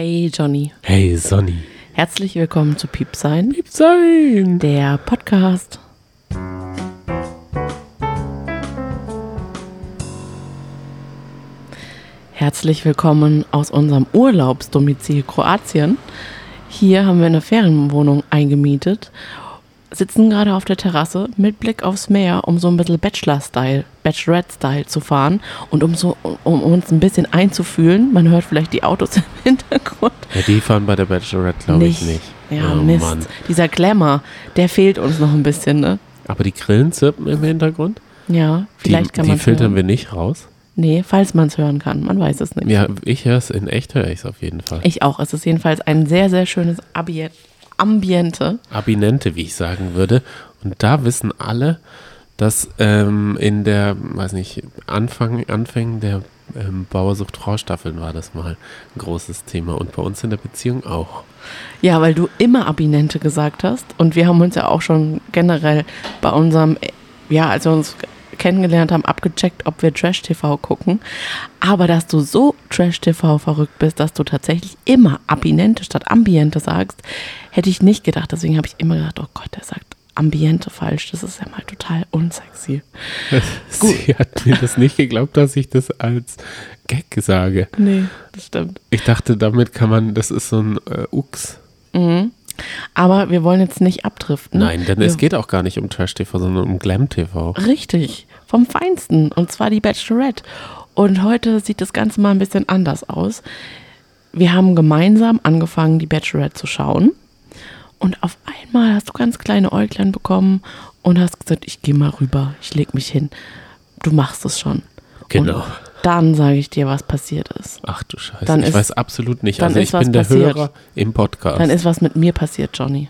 Hey Johnny, Hey Sonny. herzlich willkommen zu Piepsein, Lieb sein. der Podcast. Herzlich willkommen aus unserem Urlaubsdomizil Kroatien. Hier haben wir eine Ferienwohnung eingemietet, sitzen gerade auf der Terrasse mit Blick aufs Meer, um so ein bisschen Bachelor-Style, Bachelorette-Style zu fahren und um, so, um uns ein bisschen einzufühlen. Man hört vielleicht die Autos im Hintergrund. Ja, die fahren bei der Bachelorette, glaube ich, nicht. Ja, oh, Mist. Mann. Dieser Glamour, der fehlt uns noch ein bisschen, ne? Aber die Grillen zirpen im Hintergrund. Ja, vielleicht die, kann Die man filtern hören. wir nicht raus. Nee, falls man es hören kann. Man weiß es nicht. Ja, ich höre es in echt, höre ich es auf jeden Fall. Ich auch. Es ist jedenfalls ein sehr, sehr schönes Abi Ambiente. Abinente, wie ich sagen würde. Und da wissen alle, dass ähm, in der, weiß nicht, Anfang, Anfängen der ähm, Bauersucht Frau Staffeln war das mal ein großes Thema. Und bei uns in der Beziehung auch. Ja, weil du immer Abinente gesagt hast. Und wir haben uns ja auch schon generell bei unserem, ja, als wir uns kennengelernt haben, abgecheckt, ob wir Trash-TV gucken. Aber dass du so Trash-TV verrückt bist, dass du tatsächlich immer Abinente statt Ambiente sagst, hätte ich nicht gedacht. Deswegen habe ich immer gedacht, oh Gott, der sagt Ambiente falsch. Das ist ja mal total unsexy. Sie hat mir das nicht geglaubt, dass ich das als Gag sage. Nee, das stimmt. Ich dachte, damit kann man, das ist so ein äh, Ux. Aber wir wollen jetzt nicht abdriften. Nein, denn wir es geht auch gar nicht um Trash-TV, sondern um Glam-TV. Richtig, vom Feinsten. Und zwar die Bachelorette. Und heute sieht das Ganze mal ein bisschen anders aus. Wir haben gemeinsam angefangen, die Bachelorette zu schauen. Und auf einmal hast du ganz kleine Äuglein bekommen und hast gesagt, ich gehe mal rüber, ich leg mich hin. Du machst es schon. Genau. Und dann sage ich dir, was passiert ist. Ach du Scheiße, Dann ich ist- weiß absolut nicht. dann Also ist ich was bin der passiert. Hörer im Podcast. Dann ist was mit mir passiert, Johnny.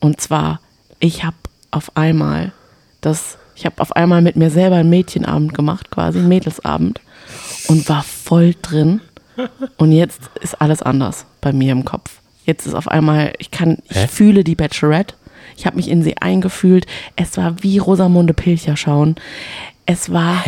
Und zwar, ich habe auf einmal das, ich habe auf einmal mit mir selber einen Mädchenabend gemacht, quasi einen Mädelsabend und war voll drin. Und jetzt ist alles anders bei mir im Kopf. Jetzt ist auf einmal, ich kann, ich Hä? fühle die Bachelorette. Ich habe mich in sie eingefühlt. Es war wie Rosamunde Pilcher schauen. Es war,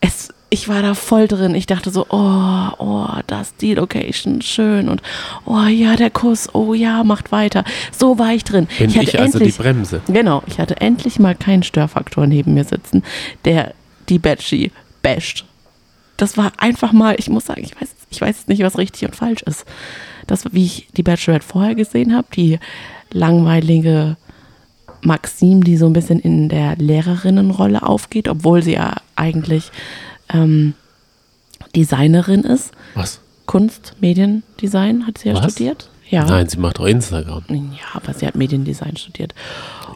es, ich war da voll drin. Ich dachte so, oh, oh, das die Location, schön und oh ja, der Kuss, oh ja, macht weiter. So war ich drin. bin hatte ich also die endlich, Bremse. Genau, ich hatte endlich mal keinen Störfaktor neben mir sitzen, der die Batchy basht. Das war einfach mal, ich muss sagen, ich weiß, ich weiß nicht, was richtig und falsch ist. Das, wie ich die Bachelorette vorher gesehen habe, die langweilige Maxim, die so ein bisschen in der Lehrerinnenrolle aufgeht, obwohl sie ja eigentlich ähm, Designerin ist. Was? Kunst, Mediendesign hat sie ja Was? studiert. Ja. Nein, sie macht doch Instagram. Ja, aber sie hat Mediendesign studiert.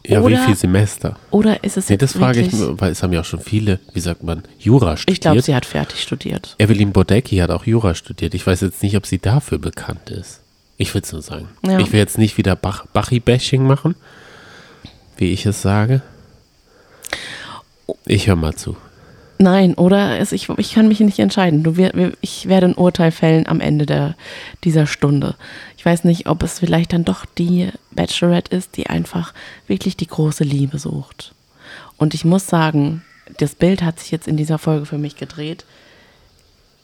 Ja, oder, wie viel Semester? Oder ist es Nee, das frage ich, mir, weil es haben ja auch schon viele, wie sagt man, Jura studiert. Ich glaube, sie hat fertig studiert. Evelyn Bodecki hat auch Jura studiert. Ich weiß jetzt nicht, ob sie dafür bekannt ist. Ich will es nur sagen. Ja. Ich will jetzt nicht wieder Bach Bachi-Bashing machen, wie ich es sage. Ich höre mal zu. Nein, oder es, ich, ich kann mich nicht entscheiden. Du, ich werde ein Urteil fällen am Ende der, dieser Stunde. Ich weiß nicht, ob es vielleicht dann doch die Bachelorette ist, die einfach wirklich die große Liebe sucht. Und ich muss sagen, das Bild hat sich jetzt in dieser Folge für mich gedreht.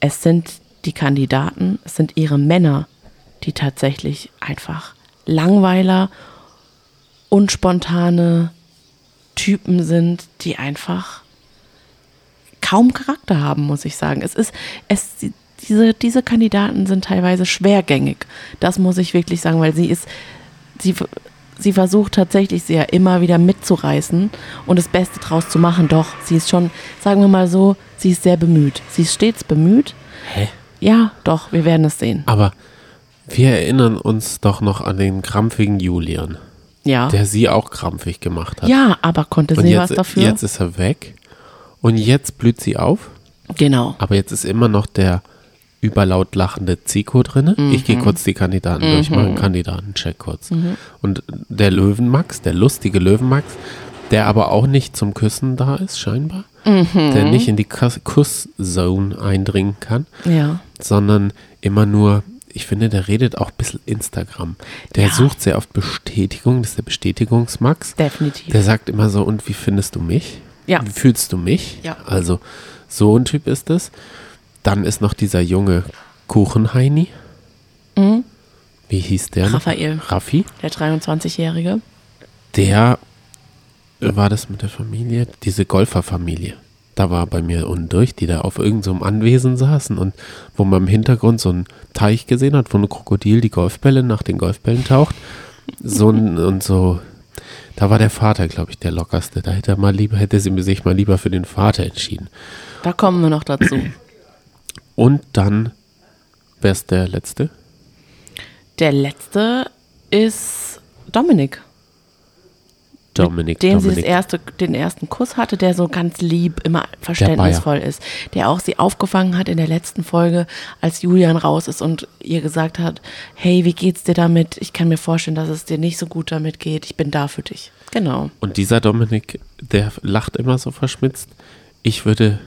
Es sind die Kandidaten, es sind ihre Männer, die tatsächlich einfach Langweiler, unspontane Typen sind, die einfach kaum Charakter haben, muss ich sagen. Es ist, es, diese, diese Kandidaten sind teilweise schwergängig. Das muss ich wirklich sagen, weil sie ist, sie, sie versucht tatsächlich sehr immer wieder mitzureißen und das Beste draus zu machen. Doch, sie ist schon, sagen wir mal so, sie ist sehr bemüht. Sie ist stets bemüht. Hä? Ja, doch, wir werden es sehen. Aber wir erinnern uns doch noch an den krampfigen Julian, Ja. der sie auch krampfig gemacht hat. Ja, aber konnte Und sie jetzt, was dafür? jetzt ist er weg und jetzt blüht sie auf. genau. Aber jetzt ist immer noch der überlaut lachende Zico drin. Ich Mhm. gehe kurz die Kandidaten durch, mache einen Kandidatencheck kurz. Mhm. Und der Löwenmax, der lustige Löwenmax, der aber auch nicht zum Küssen da ist, scheinbar. Mhm. Der nicht in die Kuss- Kusszone eindringen kann, Ja. sondern immer nur, ich finde, der redet auch ein bisschen Instagram. Der Ja. sucht sehr oft Bestätigung, das ist der Bestätigungsmax. Definitiv. Der sagt immer so, und wie findest du mich? Ja. Wie fühlst du mich? Ja. Also, so ein Typ ist es. Dann ist noch dieser junge Kuchenheini. Wie hieß der? noch? Raphael. Raffi? Der 23-Jährige. Der war das mit der Familie, diese Golferfamilie. Da war bei mir unten durch, die da auf irgendeinem so Anwesen saßen und wo man im Hintergrund so einen Teich gesehen hat, wo ein Krokodil die Golfbälle nach den Golfbällen taucht. So ein, und so. Da war der Vater, glaube ich, der lockerste. Da hätte er mal lieber, hätte sie sich mal lieber für den Vater entschieden. Da kommen wir noch dazu. Und dann, wer ist der letzte? Der letzte ist Dominik. Dominik. den sie das Dominik. erste, den ersten Kuss hatte, der so ganz lieb, immer verständnisvoll ist. Der auch sie aufgefangen hat in der letzten Folge, als Julian raus ist und ihr gesagt hat, hey, wie geht's dir damit? Ich kann mir vorstellen, dass es dir nicht so gut damit geht. Ich bin da für dich. Genau. Und dieser Dominik, der lacht immer so verschmitzt. Ich würde,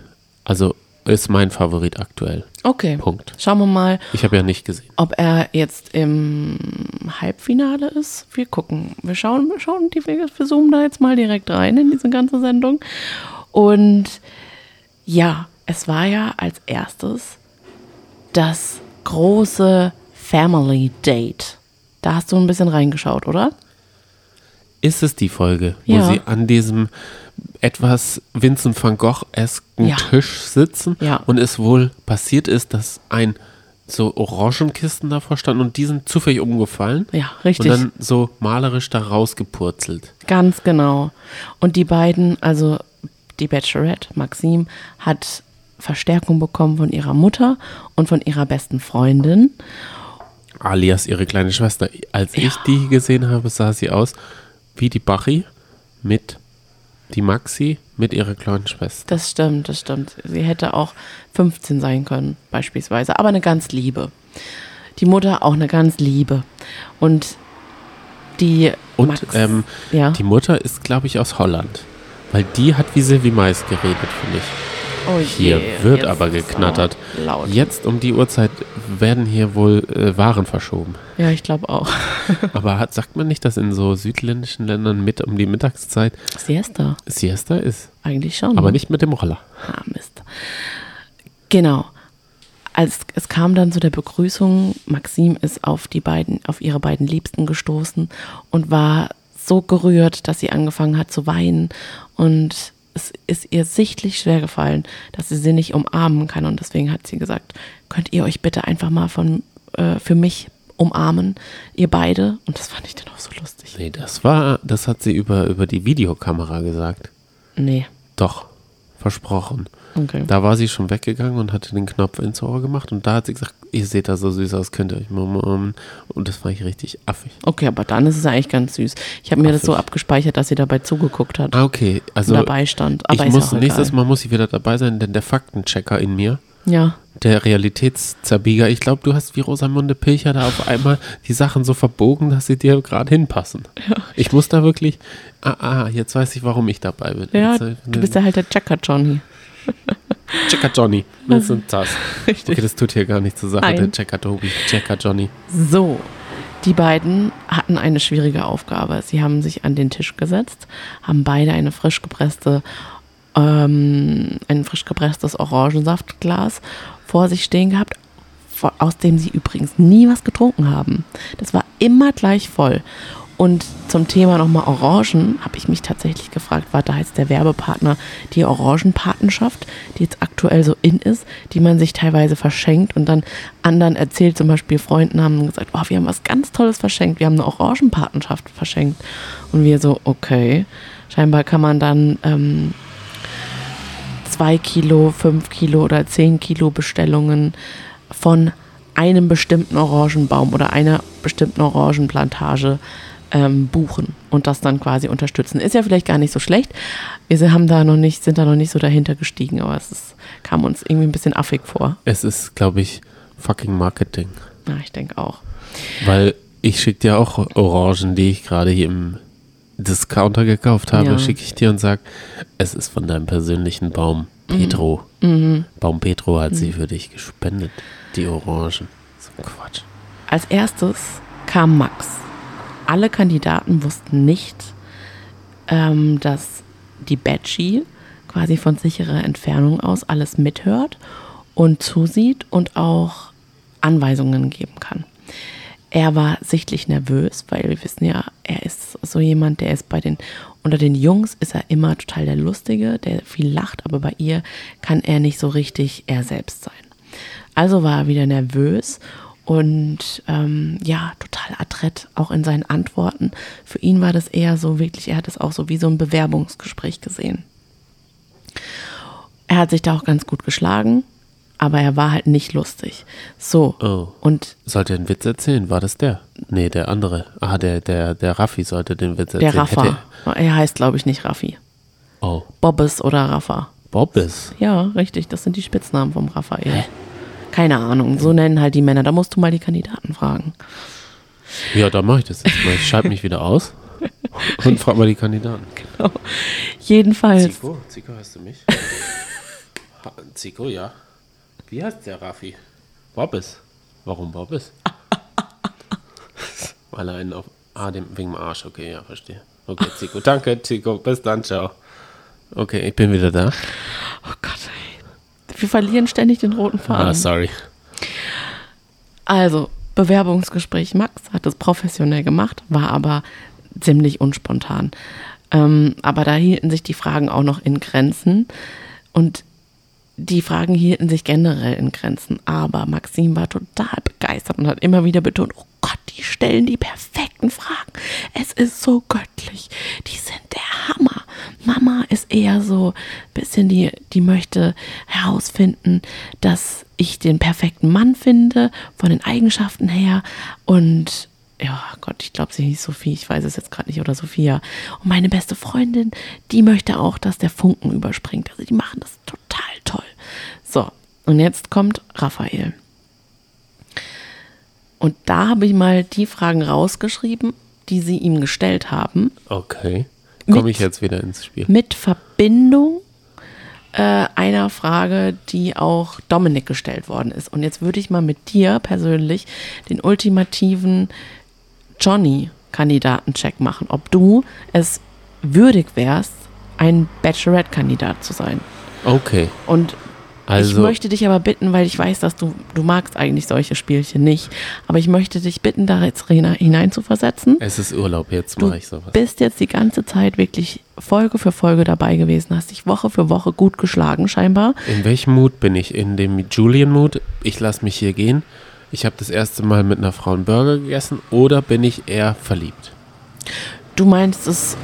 also ist mein Favorit aktuell. Okay. Punkt. Schauen wir mal, Ich habe ja nicht gesehen. ob er jetzt im Halbfinale ist. Wir gucken. Wir schauen, wir schauen, die, wir zoomen da jetzt mal direkt rein in diese ganze Sendung. Und ja, es war ja als erstes das große Family Date. Da hast du ein bisschen reingeschaut, oder? Ist es die Folge, wo Ja. sie an diesem etwas Vincent van Gogh-esken Ja. Tisch sitzen Ja. und es wohl passiert ist, dass ein so Orangenkisten davor standen und die sind zufällig umgefallen Ja, richtig. und dann so malerisch da rausgepurzelt. Ganz genau. Und die beiden, also die Bachelorette, Maxim, hat Verstärkung bekommen von ihrer Mutter und von ihrer besten Freundin. Alias ihre kleine Schwester. Als ich die gesehen habe, sah sie aus wie die Bachi mit die Maxi mit ihrer kleinen Schwester. Das stimmt, das stimmt. Sie hätte auch 15 sein können, beispielsweise. Aber eine ganz liebe. Die Mutter auch eine ganz liebe. Und die Und Max, ähm, ja. die Mutter ist, glaube ich, aus Holland. Weil die hat wie Silvi Mais geredet, finde ich. Oh Hier je, wird aber geknattert. Jetzt um die Uhrzeit werden hier wohl äh, Waren verschoben. Ja, ich glaube auch. Aber hat, sagt man nicht, dass in so südländischen Ländern mit um die Mittagszeit Siesta, Siesta ist? eigentlich schon. Aber nicht mit dem Roller. Ah, Mist. Genau. Als es kam dann zu der Begrüßung, Maxim ist auf die beiden, auf ihre beiden Liebsten gestoßen und war so gerührt, dass sie angefangen hat zu weinen und es ist ihr sichtlich schwer gefallen, dass sie sie nicht umarmen kann und deswegen hat sie gesagt, könnt ihr euch bitte einfach mal von äh, für mich umarmen, ihr beide und das fand ich dann auch so lustig. Nee, das war, das hat sie über, über die Videokamera gesagt. Nee, Doch, versprochen. Okay. Da war sie schon weggegangen und hatte den Knopf ins Ohr gemacht und da hat sie gesagt, ihr seht da so süß aus, könnt ihr euch mal umarmen. Und das fand ich richtig affig. Okay, aber dann ist es ja eigentlich ganz süß. Ich habe mir das so abgespeichert, dass sie dabei zugeguckt hat. Ah, okay. Also dabei stand. Aber ich muss nächstes. Mal muss ich wieder dabei sein, denn der Faktenchecker in mir, Ja, der Realitätszerbieger, ich glaube, du hast wie Rosamunde Pilcher da auf einmal die Sachen so verbogen, dass sie dir gerade hinpassen. Ich muss da wirklich, ah, ah, jetzt weiß ich, warum ich dabei bin. ja Jetzt, du bist ja halt der Checker Johnny. Checker Johnny. Das und das. Richtig. Okay, das tut hier gar nicht zur Sache, Nein. der Checker Tobi. Checker Johnny. So, die beiden hatten eine schwierige Aufgabe. Sie haben sich an den Tisch gesetzt, haben beide eine frisch gepresste, ähm, ein frisch gepresstes Orangensaftglas vor sich stehen gehabt, aus dem sie übrigens nie was getrunken haben. Das war immer gleich voll. Und zum Thema nochmal Orangen habe ich mich tatsächlich gefragt, war da jetzt der Werbepartner die Orangenpatenschaft, die jetzt aktuell so in ist, die man sich teilweise verschenkt und dann anderen erzählt, zum Beispiel Freunden haben gesagt, oh, wir haben was ganz Tolles verschenkt, wir haben eine Orangenpatenschaft verschenkt. Und wir so, okay, scheinbar kann man dann ähm, zwei Kilo, fünf Kilo oder zehn Kilo Bestellungen von einem bestimmten Orangenbaum oder einer bestimmten Orangenplantage ähm, buchen und das dann quasi unterstützen. Ist ja vielleicht gar nicht so schlecht. Wir haben da noch nicht, sind da noch nicht so dahinter gestiegen, aber es ist, kam uns irgendwie ein bisschen affig vor. Es ist, glaube ich, fucking Marketing. Ja, ich denke auch. Weil ich schicke dir auch Orangen, die ich gerade hier im Discounter gekauft habe, Ja. schicke ich dir und sage, es ist von deinem persönlichen Baum Petro. Mhm. Baum Petro hat sie für dich gespendet, die Orangen. So Quatsch. Als erstes kam Max. Alle Kandidaten wussten nicht, ähm, dass die Batchy quasi von sicherer Entfernung aus alles mithört und zusieht und auch Anweisungen geben kann. Er war sichtlich nervös, weil wir wissen ja, er ist so jemand, der ist bei den, unter den Jungs ist er immer total der Lustige, der viel lacht, aber bei ihr kann er nicht so richtig er selbst sein. Also war er wieder nervös und ähm, ja, total adrett, auch in seinen Antworten. Für ihn war das eher so wirklich, er hat es auch so wie so ein Bewerbungsgespräch gesehen. Er hat sich da auch ganz gut geschlagen, aber er war halt nicht lustig. So. Oh. Und Sollte er einen Witz erzählen? War das der? Nee, der andere. Ah, der, der, der Raffi sollte den Witz erzählen. der Rafa, Hätte, er heißt glaube ich nicht Raffi. oh, Bobbes oder Rafa. Bobbes. Ja, richtig, das sind die Spitznamen vom Raphael. Keine Ahnung, so nennen halt die Männer. Da musst du mal die Kandidaten fragen. Ja, dann mache ich das jetzt mal. Ich schalte mich wieder aus und frage mal die Kandidaten. Jedenfalls, Zico, Zico, hast du mich? Zico, ja. Wie heißt der Raffi? Bobbes. Warum Bobbes? Weil er einen auf. Ah, dem, wegen dem Arsch. Okay, ja, verstehe. Okay, Zico. Danke, Zico. Bis dann, ciao. Okay, ich bin wieder da. oh Gott, ey. Wir verlieren ständig den roten Faden. Ah, sorry. Also, Bewerbungsgespräch Max hat es professionell gemacht, war aber ziemlich unspontan. Ähm, aber da hielten sich die Fragen auch noch in Grenzen. Und die Fragen hielten sich generell in Grenzen. Aber Maxim war total begeistert und hat immer wieder betont, oh Gott, die stellen die perfekten Fragen. Es ist so göttlich. Die sind der Hammer. Mama ist eher so bisschen die, die möchte herausfinden, dass ich den perfekten Mann finde, von den Eigenschaften her. Und ja, Gott, ich glaube, sie hieß Sophie, ich weiß es jetzt gerade nicht, oder Sophia. Und meine beste Freundin, die möchte auch, dass der Funken überspringt. Also die machen das total toll. So, und jetzt kommt Raphael. Und da habe ich mal die Fragen rausgeschrieben, die sie ihm gestellt haben, Okay. Komme ich jetzt wieder ins Spiel? mit Verbindung äh, einer Frage, die auch Dominik gestellt worden ist. Und jetzt würde ich mal mit dir persönlich den ultimativen Johnny-Kandidatencheck machen, ob du es würdig wärst, ein Bachelorette-Kandidat zu sein. Okay. Und ich Also, möchte dich aber bitten, weil ich weiß, dass du, du magst eigentlich solche Spielchen nicht, aber ich möchte dich bitten, da jetzt hinein- hineinzuversetzen. es ist Urlaub, jetzt Du mache ich sowas. bist jetzt die ganze Zeit wirklich Folge für Folge dabei gewesen, hast dich Woche für Woche gut geschlagen scheinbar. In welchem Mut bin ich? In dem Julian-Mut? Ich lasse mich hier gehen. Ich habe das erste Mal mit einer Frau einen Burger gegessen. Oder bin ich eher verliebt? Du meinst es,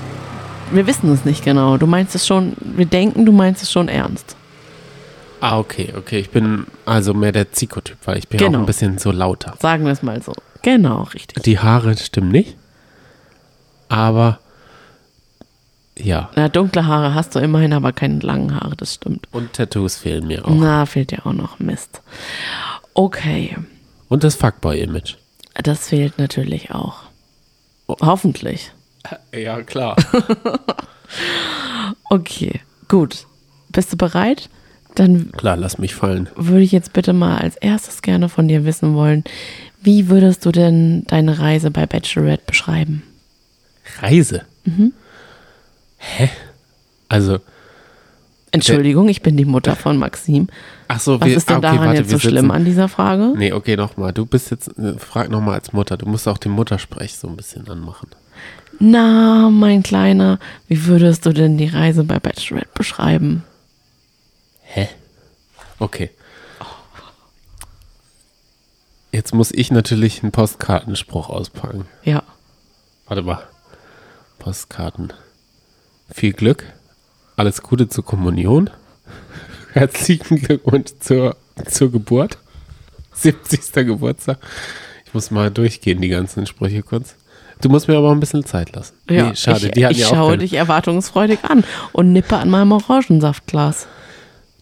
wir wissen es nicht genau, du meinst es schon, wir denken, du meinst es schon ernst. Ah, okay, okay. Ich bin also mehr der Zico-Typ, weil ich bin ja Genau. auch ein bisschen so lauter. Sagen wir es mal so. Genau, richtig. Die Haare stimmen nicht. Aber ja. Na, dunkle Haare hast du immerhin, aber keine langen Haare, das stimmt. Und Tattoos fehlen mir auch. Na, fehlt dir auch noch Mist. Okay, Und das Fuckboy-Image. das fehlt natürlich auch. Hoffentlich. Ja, klar. Okay, gut. Bist du bereit? Dann klar, lass mich fallen. würde ich jetzt bitte mal als erstes gerne von dir wissen wollen, wie würdest du denn deine Reise bei Bachelorette beschreiben? Reise? Hä? Also, Entschuldigung, ich bin die Mutter von Maxim. ach so, Was wir, ist denn ah, okay, daran warte, jetzt so schlimm sitzen- an dieser Frage? Nee, okay, nochmal. Du bist jetzt, äh, frag nochmal als Mutter. Du musst auch den Muttersprech so ein bisschen anmachen. Na, mein Kleiner, wie würdest du denn die Reise bei Bachelorette beschreiben? Hä? Okay. Jetzt muss ich natürlich einen Postkartenspruch auspacken. Ja, Warte mal. Postkarten. Viel Glück. Alles Gute zur Kommunion. Herzlichen Glückwunsch zur, zur Geburt. 70. Geburtstag. Ich muss mal durchgehen, die ganzen Sprüche kurz. Du musst mir aber auch ein bisschen Zeit lassen. ja. Nee, schade, ich, die hatten ich ja auch schaue keine. dich erwartungsfreudig an und nippe an meinem Orangensaftglas.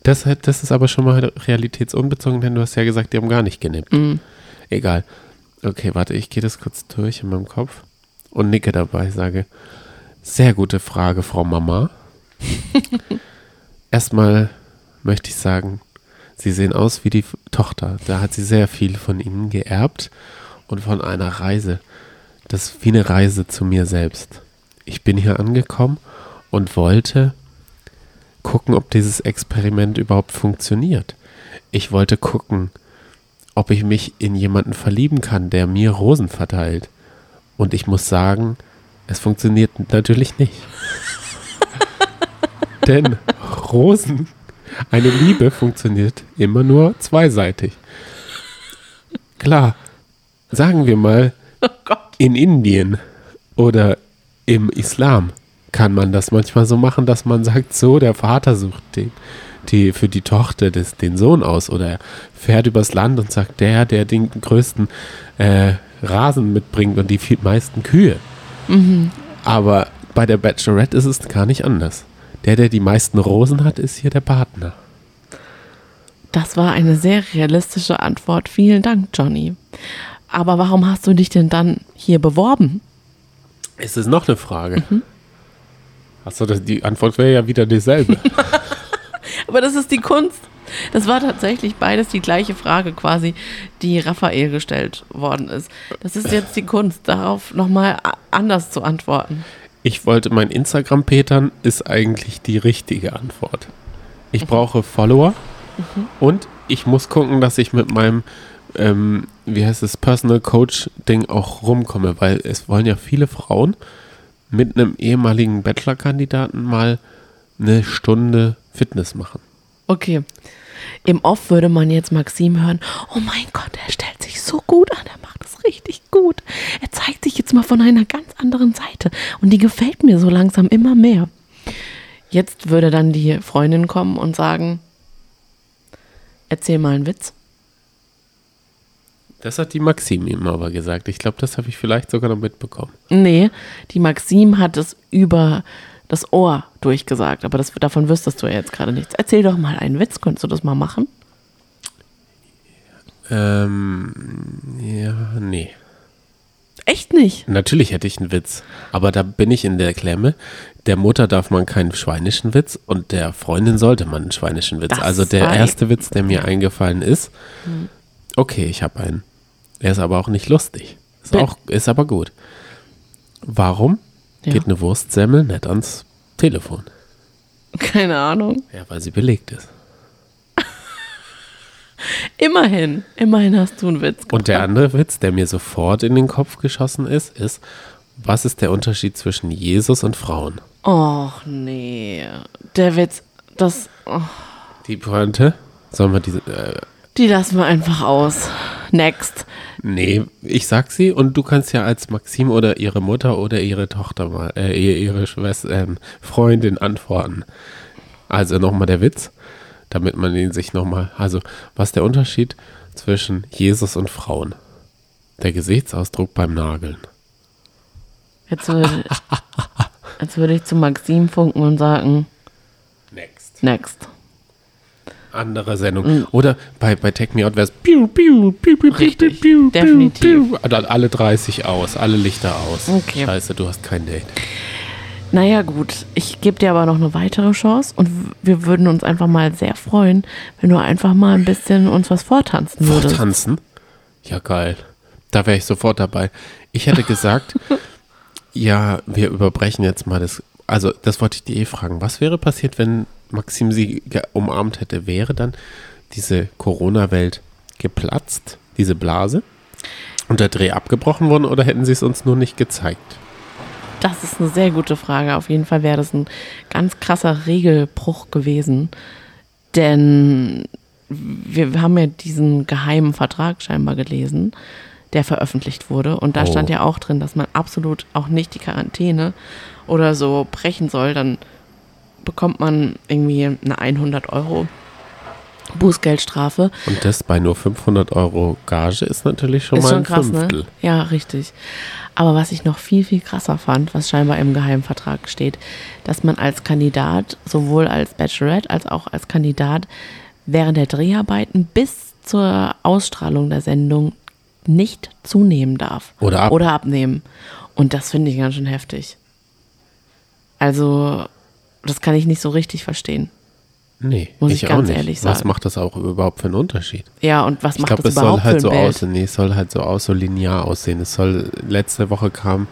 Das, das ist aber schon mal realitätsunbezogen, denn du hast ja gesagt, die haben gar nicht genippt. Mhm. Egal. Okay, warte, ich gehe das kurz durch in meinem Kopf und nicke dabei, sage, sehr gute Frage, Frau Mama. Erstmal möchte ich sagen, Sie sehen aus wie die Tochter. Da hat sie sehr viel von Ihnen geerbt und von einer Reise. Das ist wie eine Reise zu mir selbst. Ich bin hier angekommen und wollte gucken, ob dieses Experiment überhaupt funktioniert. Ich wollte gucken, ob ich mich in jemanden verlieben kann, der mir Rosen verteilt. Und ich muss sagen, es funktioniert natürlich nicht. Denn Rosen, eine Liebe funktioniert immer nur zweiseitig. Klar, sagen wir mal, in Indien oder im Islam kann man das manchmal so machen, dass man sagt, so, der Vater sucht den, die, für die Tochter des, den Sohn aus oder er fährt übers Land und sagt, der, der den größten äh, Rasen mitbringt und die viel meisten Kühe. Mhm. Aber bei der Bachelorette ist es gar nicht anders. Der, der die meisten Rosen hat, ist hier der Partner. Das war eine sehr realistische Antwort. Vielen Dank, Johnny. Aber warum hast du dich denn dann hier beworben? Es ist noch eine Frage. Mhm. Achso, die Antwort wäre ja wieder dieselbe. Aber das ist die Kunst. Das war tatsächlich beides die gleiche Frage quasi, die Raphael gestellt worden ist. Das ist jetzt die Kunst, darauf nochmal anders zu antworten. Ich wollte mein Instagram petern, ist eigentlich die richtige Antwort. Ich mhm. brauche Follower mhm. und ich muss gucken, dass ich mit meinem, ähm, wie heißt es, Personal Coach Ding auch rumkomme, weil es wollen ja viele Frauen mit einem ehemaligen Bachelor-Kandidaten mal eine Stunde Fitness machen. Okay. Im Off würde man jetzt Maxim hören, oh mein Gott, er stellt sich so gut an, er macht es richtig gut. Er zeigt sich jetzt mal von einer ganz anderen Seite und die gefällt mir so langsam immer mehr. Jetzt würde dann die Freundin kommen und sagen, erzähl mal einen Witz. Das hat die Maxim ihm aber gesagt. Ich glaube, das habe ich vielleicht sogar noch mitbekommen. Nee, die Maxim hat es über das Ohr durchgesagt, aber das, davon wüsstest du ja jetzt gerade nichts. Erzähl doch mal einen Witz, könntest du das mal machen? Ähm, ja, nee. Echt nicht? Natürlich hätte ich einen Witz, aber da bin ich in der Klemme. Der Mutter darf man keinen schweinischen Witz und der Freundin sollte man einen schweinischen Witz. Das also der erste Witz, der mir eingefallen ist, hm. okay, ich habe einen. Er ist aber auch nicht lustig. Ist, auch, ist aber gut. Warum ja. geht eine Wurstsemmel nicht ans Telefon? Keine Ahnung. Ja, weil sie belegt ist. immerhin, immerhin hast du einen Witz gebracht. Und der andere Witz, der mir sofort in den Kopf geschossen ist, ist, was ist der Unterschied zwischen Jesus und Frauen? Och, nee. Der Witz, das. Oh. Die Pointe? Sollen wir diese. Äh, die lassen wir einfach aus. Next. Nee, ich sag sie und du kannst ja als Maxim oder ihre Mutter oder ihre Tochter mal, äh, ihre Schwester, äh, Freundin antworten. Also nochmal der Witz, damit man ihn sich nochmal. Also, was ist der Unterschied zwischen Jesus und Frauen? Der Gesichtsausdruck beim Nageln. Jetzt würde, jetzt würde ich zu Maxim funken und sagen: Next. Next andere Sendung. Mhm. Oder bei, bei Take Me Out wäre es piu, piu, piu, piu, Richtig, piu, definitiv. Piu, piu. Dann alle 30 aus, alle Lichter aus. Okay. Scheiße, du hast kein Date. Naja, gut. Ich gebe dir aber noch eine weitere Chance und wir würden uns einfach mal sehr freuen, wenn du einfach mal ein bisschen uns was vortanzen würdest. Vortanzen? Ja, geil. Da wäre ich sofort dabei. Ich hätte gesagt, ja, wir überbrechen jetzt mal das. Also, das wollte ich dir eh fragen. Was wäre passiert, wenn Maxim sie umarmt hätte, wäre dann diese Corona-Welt geplatzt, diese Blase, und der Dreh abgebrochen worden oder hätten sie es uns nur nicht gezeigt? Das ist eine sehr gute Frage. Auf jeden Fall wäre das ein ganz krasser Regelbruch gewesen. Denn wir haben ja diesen geheimen Vertrag scheinbar gelesen, der veröffentlicht wurde. Und da oh. stand ja auch drin, dass man absolut auch nicht die Quarantäne oder so brechen soll. Dann bekommt man irgendwie eine 100 Euro Bußgeldstrafe. Und das bei nur 500 Euro Gage ist natürlich schon ist mal schon ein krass, ne? Fünftel. Ne? Ja, richtig. Aber was ich noch viel, viel krasser fand, was scheinbar im Geheimvertrag steht, dass man als Kandidat, sowohl als Bachelorette als auch als Kandidat, während der Dreharbeiten bis zur Ausstrahlung der Sendung nicht zunehmen darf. Oder, ab. Oder abnehmen. Und das finde ich ganz schön heftig. Also das kann ich nicht so richtig verstehen. Nee, muss ich, ich ganz ehrlich sagen. Was macht das auch überhaupt für einen Unterschied? Ja, und was ich macht glaub, das überhaupt für ein so Bild? Aussehen. Nee, es soll halt so aus, so linear aussehen. Es soll, letzte Woche kam,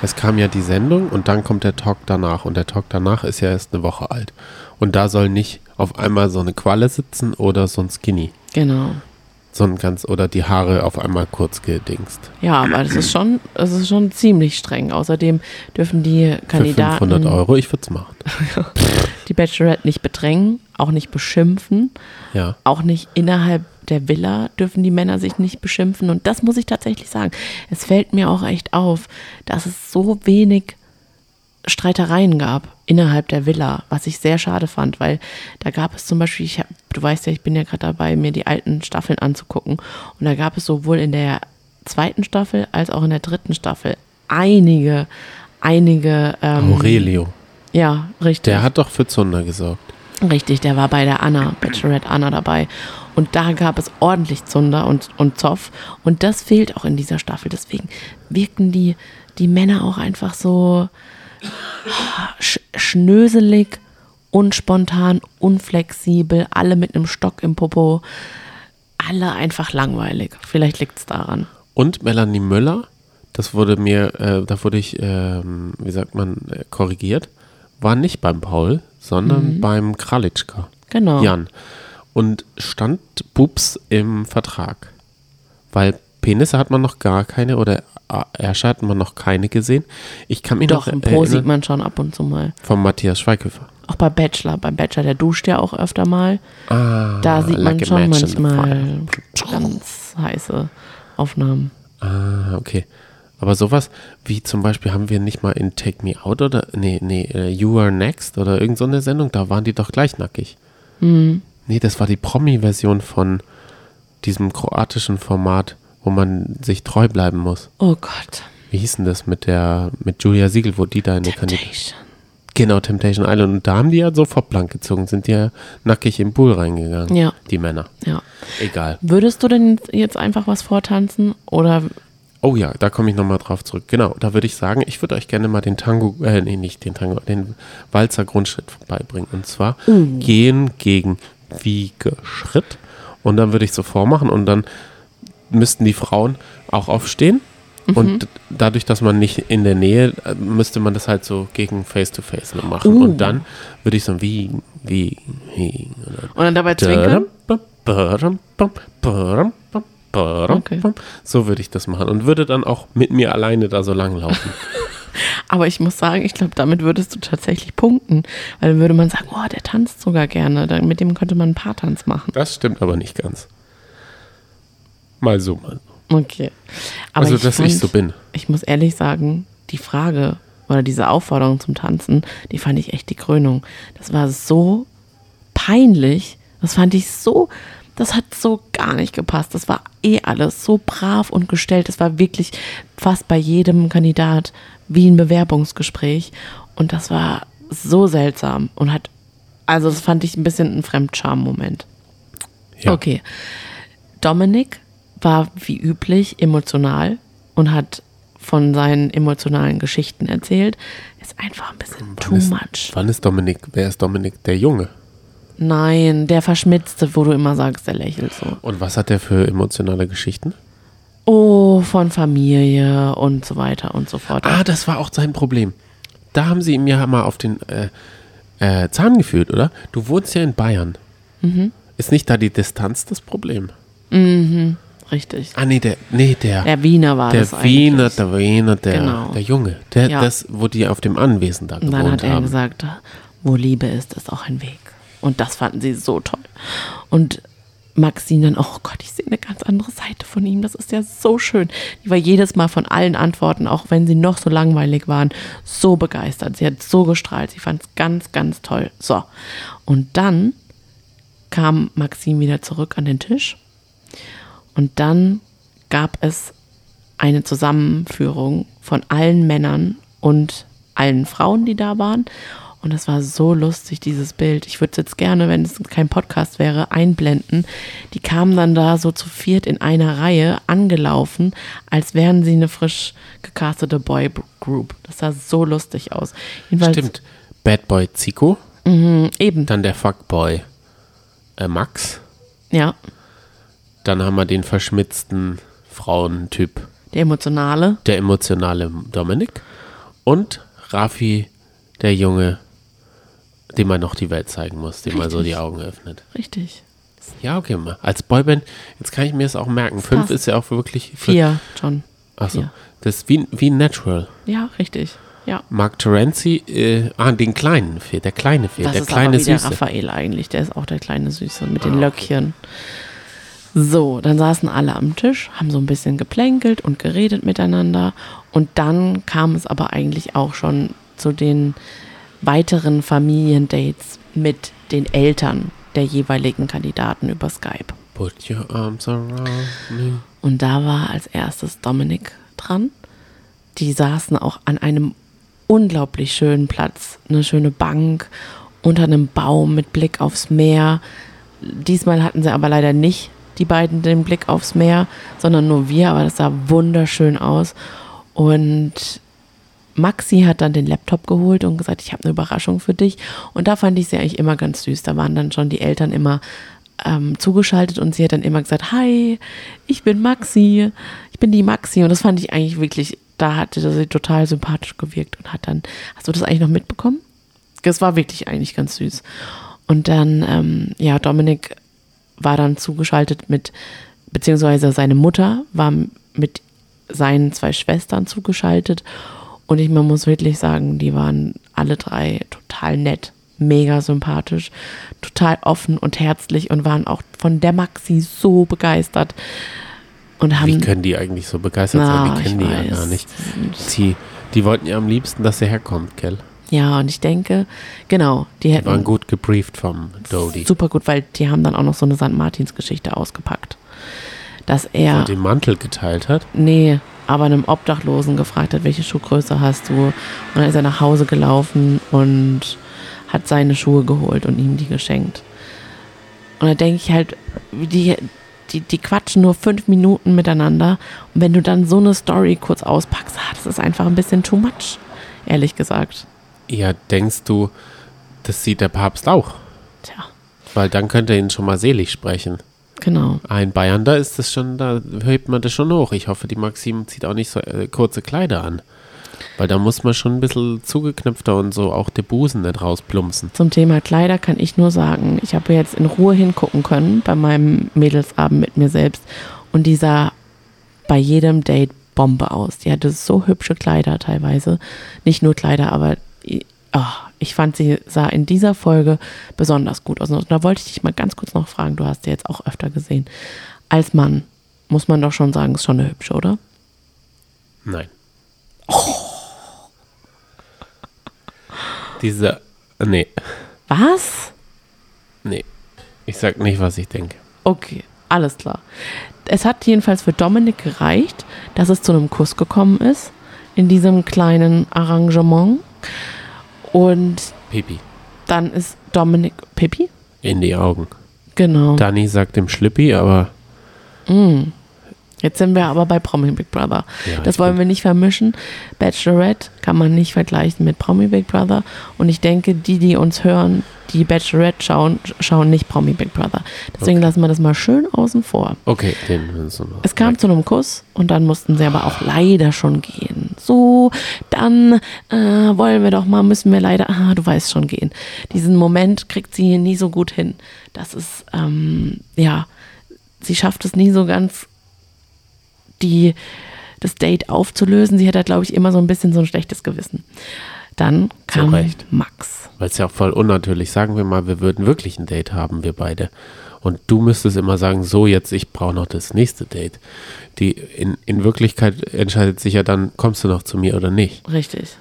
es kam ja die Sendung und dann kommt der Talk danach. Und der Talk danach ist ja erst eine Woche alt. Und da soll nicht auf einmal so eine Qualle sitzen oder so ein Skinny. Genau. So ein ganz, oder die Haare auf einmal kurz gedingst. Ja, aber das ist schon, das ist schon ziemlich streng. Außerdem dürfen die Für Kandidaten 500 Euro, ich würde es machen. die Bachelorette nicht bedrängen, auch nicht beschimpfen, Ja. auch nicht innerhalb der Villa dürfen die Männer sich nicht beschimpfen. Und das muss ich tatsächlich sagen. Es fällt mir auch echt auf, dass es so wenig Streitereien gab innerhalb der Villa, was ich sehr schade fand, weil da gab es zum Beispiel, ich hab, du weißt ja, ich bin ja gerade dabei, mir die alten Staffeln anzugucken und da gab es sowohl in der zweiten Staffel als auch in der dritten Staffel einige, einige, ähm, Aurelio. ja, richtig. Der hat doch für Zunder gesorgt. Richtig, der war bei der Anna, Bachelorette Anna dabei. Und da gab es ordentlich Zunder und, und Zoff. Und das fehlt auch in dieser Staffel. Deswegen wirken die, die Männer auch einfach so sch schnöselig, unspontan, unflexibel, alle mit einem Stock im Popo. Alle einfach langweilig. Vielleicht liegt es daran. Und Melanie Müller, das wurde mir, äh, da wurde ich, ähm, wie sagt man, äh, korrigiert, war nicht beim Paul, sondern beim Kralitschka. Genau. Jan. Und stand Bubs im Vertrag. Weil Penisse hat man noch gar keine oder äh, Ärsche hat man noch keine gesehen. Ich kann mich Doch, noch im Pro sieht man schon ab und zu mal. von Matthias Schweighöfer. Auch bei Bachelor. Beim Bachelor, der duscht ja auch öfter mal. Ah, Da sieht man like a schon manchmal ganz heiße Aufnahmen. Ah, okay. Aber sowas wie zum Beispiel haben wir nicht mal in Take Me Out oder, nee, nee, äh, You Are Next oder irgend so eine Sendung, da waren die doch gleich nackig. Mhm. Nee, das war die Promi-Version von diesem kroatischen Format, wo man sich treu bleiben muss. Oh Gott. Wie hieß denn das mit der, mit Julia Siegel, wo die da in der Kandidatin. Temptation. Genau, Temptation Island. Und da haben die ja sofort blank gezogen, sind die ja nackig im Pool reingegangen. Ja. Die Männer. Ja. Egal. Würdest du denn jetzt einfach was vortanzen? Oder Oh ja, da komme ich nochmal drauf zurück. Genau, da würde ich sagen, ich würde euch gerne mal den Tango, äh, nee, nicht den Tango, den Walzer Grundschritt beibringen. Und zwar gehen gegen Wiegeschritt. Und dann würde ich so vormachen und dann müssten die Frauen auch aufstehen. Und dadurch, dass man nicht in der Nähe, äh, müsste man das halt so gegen Face-to-Face nur machen. Uh. Und dann würde ich so wiegen, wiegen, wiegen. Und dann und dann dabei zwinkern? Okay. so würde ich das machen und würde dann auch mit mir alleine da so lang laufen. Aber ich muss sagen, ich glaube, damit würdest du tatsächlich punkten. Weil dann würde man sagen, oh, der tanzt sogar gerne. Dann, mit dem könnte man einen Paartanz machen. Das stimmt aber nicht ganz. Mal so, mal so. Okay. Aber Also, ich dass fand, ich so bin. Ich muss ehrlich sagen, die Frage oder diese Aufforderung zum Tanzen, die fand ich echt die Krönung. Das war so peinlich. Das fand ich so, das hat so gar nicht gepasst. Das war eh alles so brav und gestellt. Es war wirklich fast bei jedem Kandidat wie ein Bewerbungsgespräch. Und das war so seltsam und hat, also das fand ich ein bisschen ein Fremdscham-Moment. Ja. Okay. Dominik war wie üblich emotional und hat von seinen emotionalen Geschichten erzählt. Ist einfach ein bisschen too ist, much. Wann ist Dominik? Wer ist Dominik? Der Junge. Nein, der Verschmitzte, wo du immer sagst, der lächelt so. Und was hat der für emotionale Geschichten? Oh, von Familie und so weiter und so fort. Ah, das war auch sein Problem. Da haben sie ihm ja mal auf den äh, äh, Zahn gefühlt, oder? Du wohnst ja in Bayern. Mhm. Ist nicht da die Distanz das Problem? Richtig. Ah, nee, der, nee, der, Der Wiener war der das Wiener, eigentlich. der Wiener, der, Genau. der Junge. Der, Ja. das, wo die auf dem Anwesen da Und gewohnt dann hat er haben. gesagt, wo Liebe ist, ist auch ein Weg. Und das fanden sie so toll. Und Maxine dann, oh Gott, ich sehe eine ganz andere Seite von ihm. Das ist ja so schön. Die war jedes Mal von allen Antworten, auch wenn sie noch so langweilig waren, so begeistert. Sie hat so gestrahlt. Sie fand es ganz, ganz toll. So. Und dann kam Maxine wieder zurück an den Tisch. Und dann gab es eine Zusammenführung von allen Männern und allen Frauen, die da waren. Und es war so lustig, dieses Bild. Ich würde es jetzt gerne, wenn es kein Podcast wäre, einblenden. Die kamen dann da so zu viert in einer Reihe angelaufen, als wären sie eine frisch gecastete Boy Group. Das sah so lustig aus. Jedenfalls, Stimmt. Bad Boy Zico, mh, eben, dann der Fuckboy äh, Max, ja. Dann haben wir den verschmitzten Frauentyp, Der Emotionale. der emotionale Dominik und Rafi, der Junge, dem man noch die Welt zeigen muss, dem man so die Augen öffnet. Richtig. Ja, okay, mal. Als Boyband, jetzt kann ich mir das auch merken. Fünf passt. ist ja auch wirklich. Vier, John. Achso. vier. Das ist wie, wie Natural. Ja, richtig. Ja. Mark Terenzi, äh, ah, den kleinen fehlt, der kleine fehlt, Das der ist kleine aber wie der Süße. Raphael eigentlich. Der ist auch der kleine Süße mit den Ah, okay. So, dann saßen alle am Tisch, haben so ein bisschen geplänkelt und geredet miteinander. Und dann kam es aber eigentlich auch schon zu den weiteren Familiendates mit den Eltern der jeweiligen Kandidaten über Skype. Put your arms around me. Und da war als erstes Dominik dran. Die saßen auch an einem unglaublich schönen Platz, eine schöne Bank unter einem Baum mit Blick aufs Meer. Diesmal hatten sie aber leider nicht die beiden den Blick aufs Meer, sondern nur wir, aber das sah wunderschön aus. Und Maxi hat dann den Laptop geholt und gesagt, ich habe eine Überraschung für dich. Und da fand ich sie eigentlich immer ganz süß. Da waren dann schon die Eltern immer ähm, zugeschaltet und sie hat dann immer gesagt, hi, ich bin Maxi, ich bin die Maxi. Und das fand ich eigentlich wirklich, da hatte sie total sympathisch gewirkt und hat dann, hast du das eigentlich noch mitbekommen? Das war wirklich eigentlich ganz süß. Und dann, ähm, ja, Dominik war dann zugeschaltet mit, beziehungsweise seine Mutter war mit seinen zwei Schwestern zugeschaltet. Und ich man muss wirklich sagen, die waren alle drei total nett, mega sympathisch, total offen und herzlich und waren auch von der Maxi so begeistert. Und haben Wie können die eigentlich so begeistert Na, sein? Die kennen die ja weiß. gar nicht. Die, die wollten ja am liebsten, dass er herkommt, gell? Ja, und ich denke, genau, die Die hätten waren gut gebrieft vom Dodie. super gut, weil die haben dann auch noch so eine St. Martins Geschichte ausgepackt. Dass er, Und den Mantel geteilt hat. nee, aber einem Obdachlosen gefragt hat, welche Schuhgröße hast du? Und dann ist er nach Hause gelaufen und hat seine Schuhe geholt und ihm die geschenkt. Und da denke ich halt, die, die, die quatschen nur fünf Minuten miteinander. Und wenn du dann so eine Story kurz auspackst, ah, das ist einfach ein bisschen too much, ehrlich gesagt. Ja, denkst du, das sieht der Papst auch? Tja, Weil dann könnte er ihn schon mal selig sprechen. genau. Ein Bayern, da ist das schon, da hebt man das schon hoch. Ich hoffe, die Maxim zieht auch nicht so äh, kurze Kleider an. Weil da muss man schon ein bisschen zugeknüpfter und so auch der Busen nicht rausplumpsen. Zum Thema Kleider kann ich nur sagen, ich habe jetzt in Ruhe hingucken können bei meinem Mädelsabend mit mir selbst und die sah bei jedem Date Bombe aus. Die hatte so hübsche Kleider teilweise. Nicht nur Kleider, aber ah, ich fand, sie sah in dieser Folge besonders gut aus. Und da wollte ich dich mal ganz kurz noch fragen, du hast sie jetzt auch öfter gesehen. Als Mann muss man doch schon sagen, ist schon eine hübsche, oder? Nein. Diese, nee, Was? nee. Ich sag nicht, was ich denke. Okay, alles klar. Es hat jedenfalls für Dominik gereicht, dass es zu einem Kuss gekommen ist, in diesem kleinen Arrangement. Und Pipi. dann ist Dominik Pippi? In die Augen. Genau. Dani sagt dem Schlippi, aber Jetzt sind wir aber bei Promi Big Brother. Ja, das wollen wir nicht vermischen. Bachelorette kann man nicht vergleichen mit Promi Big Brother. Und ich denke, die, die uns hören, die Bachelorette schauen, schauen nicht Promi Big Brother. Deswegen Okay. lassen wir das mal schön außen vor. okay, den so noch. Es kam zu einem Kuss und dann mussten sie aber auch leider schon gehen. So, dann äh, wollen wir doch mal, müssen wir leider, ah, du weißt schon gehen. Diesen Moment kriegt sie hier nie so gut hin. Das ist, ähm, ja, sie schafft es nie so ganz, die, das Date aufzulösen. Sie hat da, glaube ich, immer so ein bisschen so ein schlechtes Gewissen. Dann kam Recht. Max. Weil es ja auch voll unnatürlich. Sagen wir mal, wir würden wirklich ein Date haben, wir beide. Und du müsstest immer sagen, so jetzt, ich brauche noch das nächste Date. Die in, in Wirklichkeit entscheidet sich ja dann, kommst du noch zu mir oder nicht. Richtig.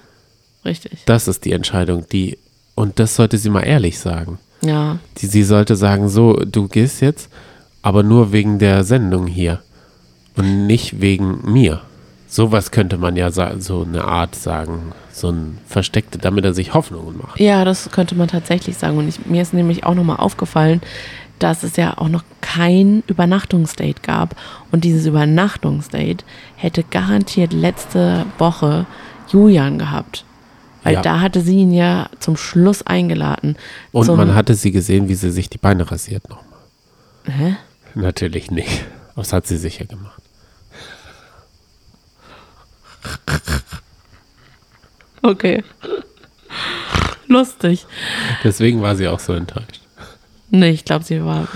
Richtig. Das ist die Entscheidung, die, und das sollte sie mal ehrlich sagen. Ja. Die, sie sollte sagen, so, du gehst jetzt, aber nur wegen der Sendung hier. Und nicht wegen mir. Sowas könnte man ja so eine Art sagen, so ein versteckte, damit er sich Hoffnungen macht. Ja, das könnte man tatsächlich sagen. Und ich, mir ist nämlich auch nochmal aufgefallen, dass es ja auch noch kein Übernachtungsdate gab. Und dieses Übernachtungsdate hätte garantiert letzte Woche Julian gehabt. Weil Ja. da hatte sie ihn ja zum Schluss eingeladen. Und man hatte sie gesehen, wie sie sich die Beine rasiert nochmal. Hä? Natürlich nicht. Aber das hat sie sicher gemacht. Okay. Lustig. Deswegen war sie auch so enttäuscht. Nee, ich glaube, sie war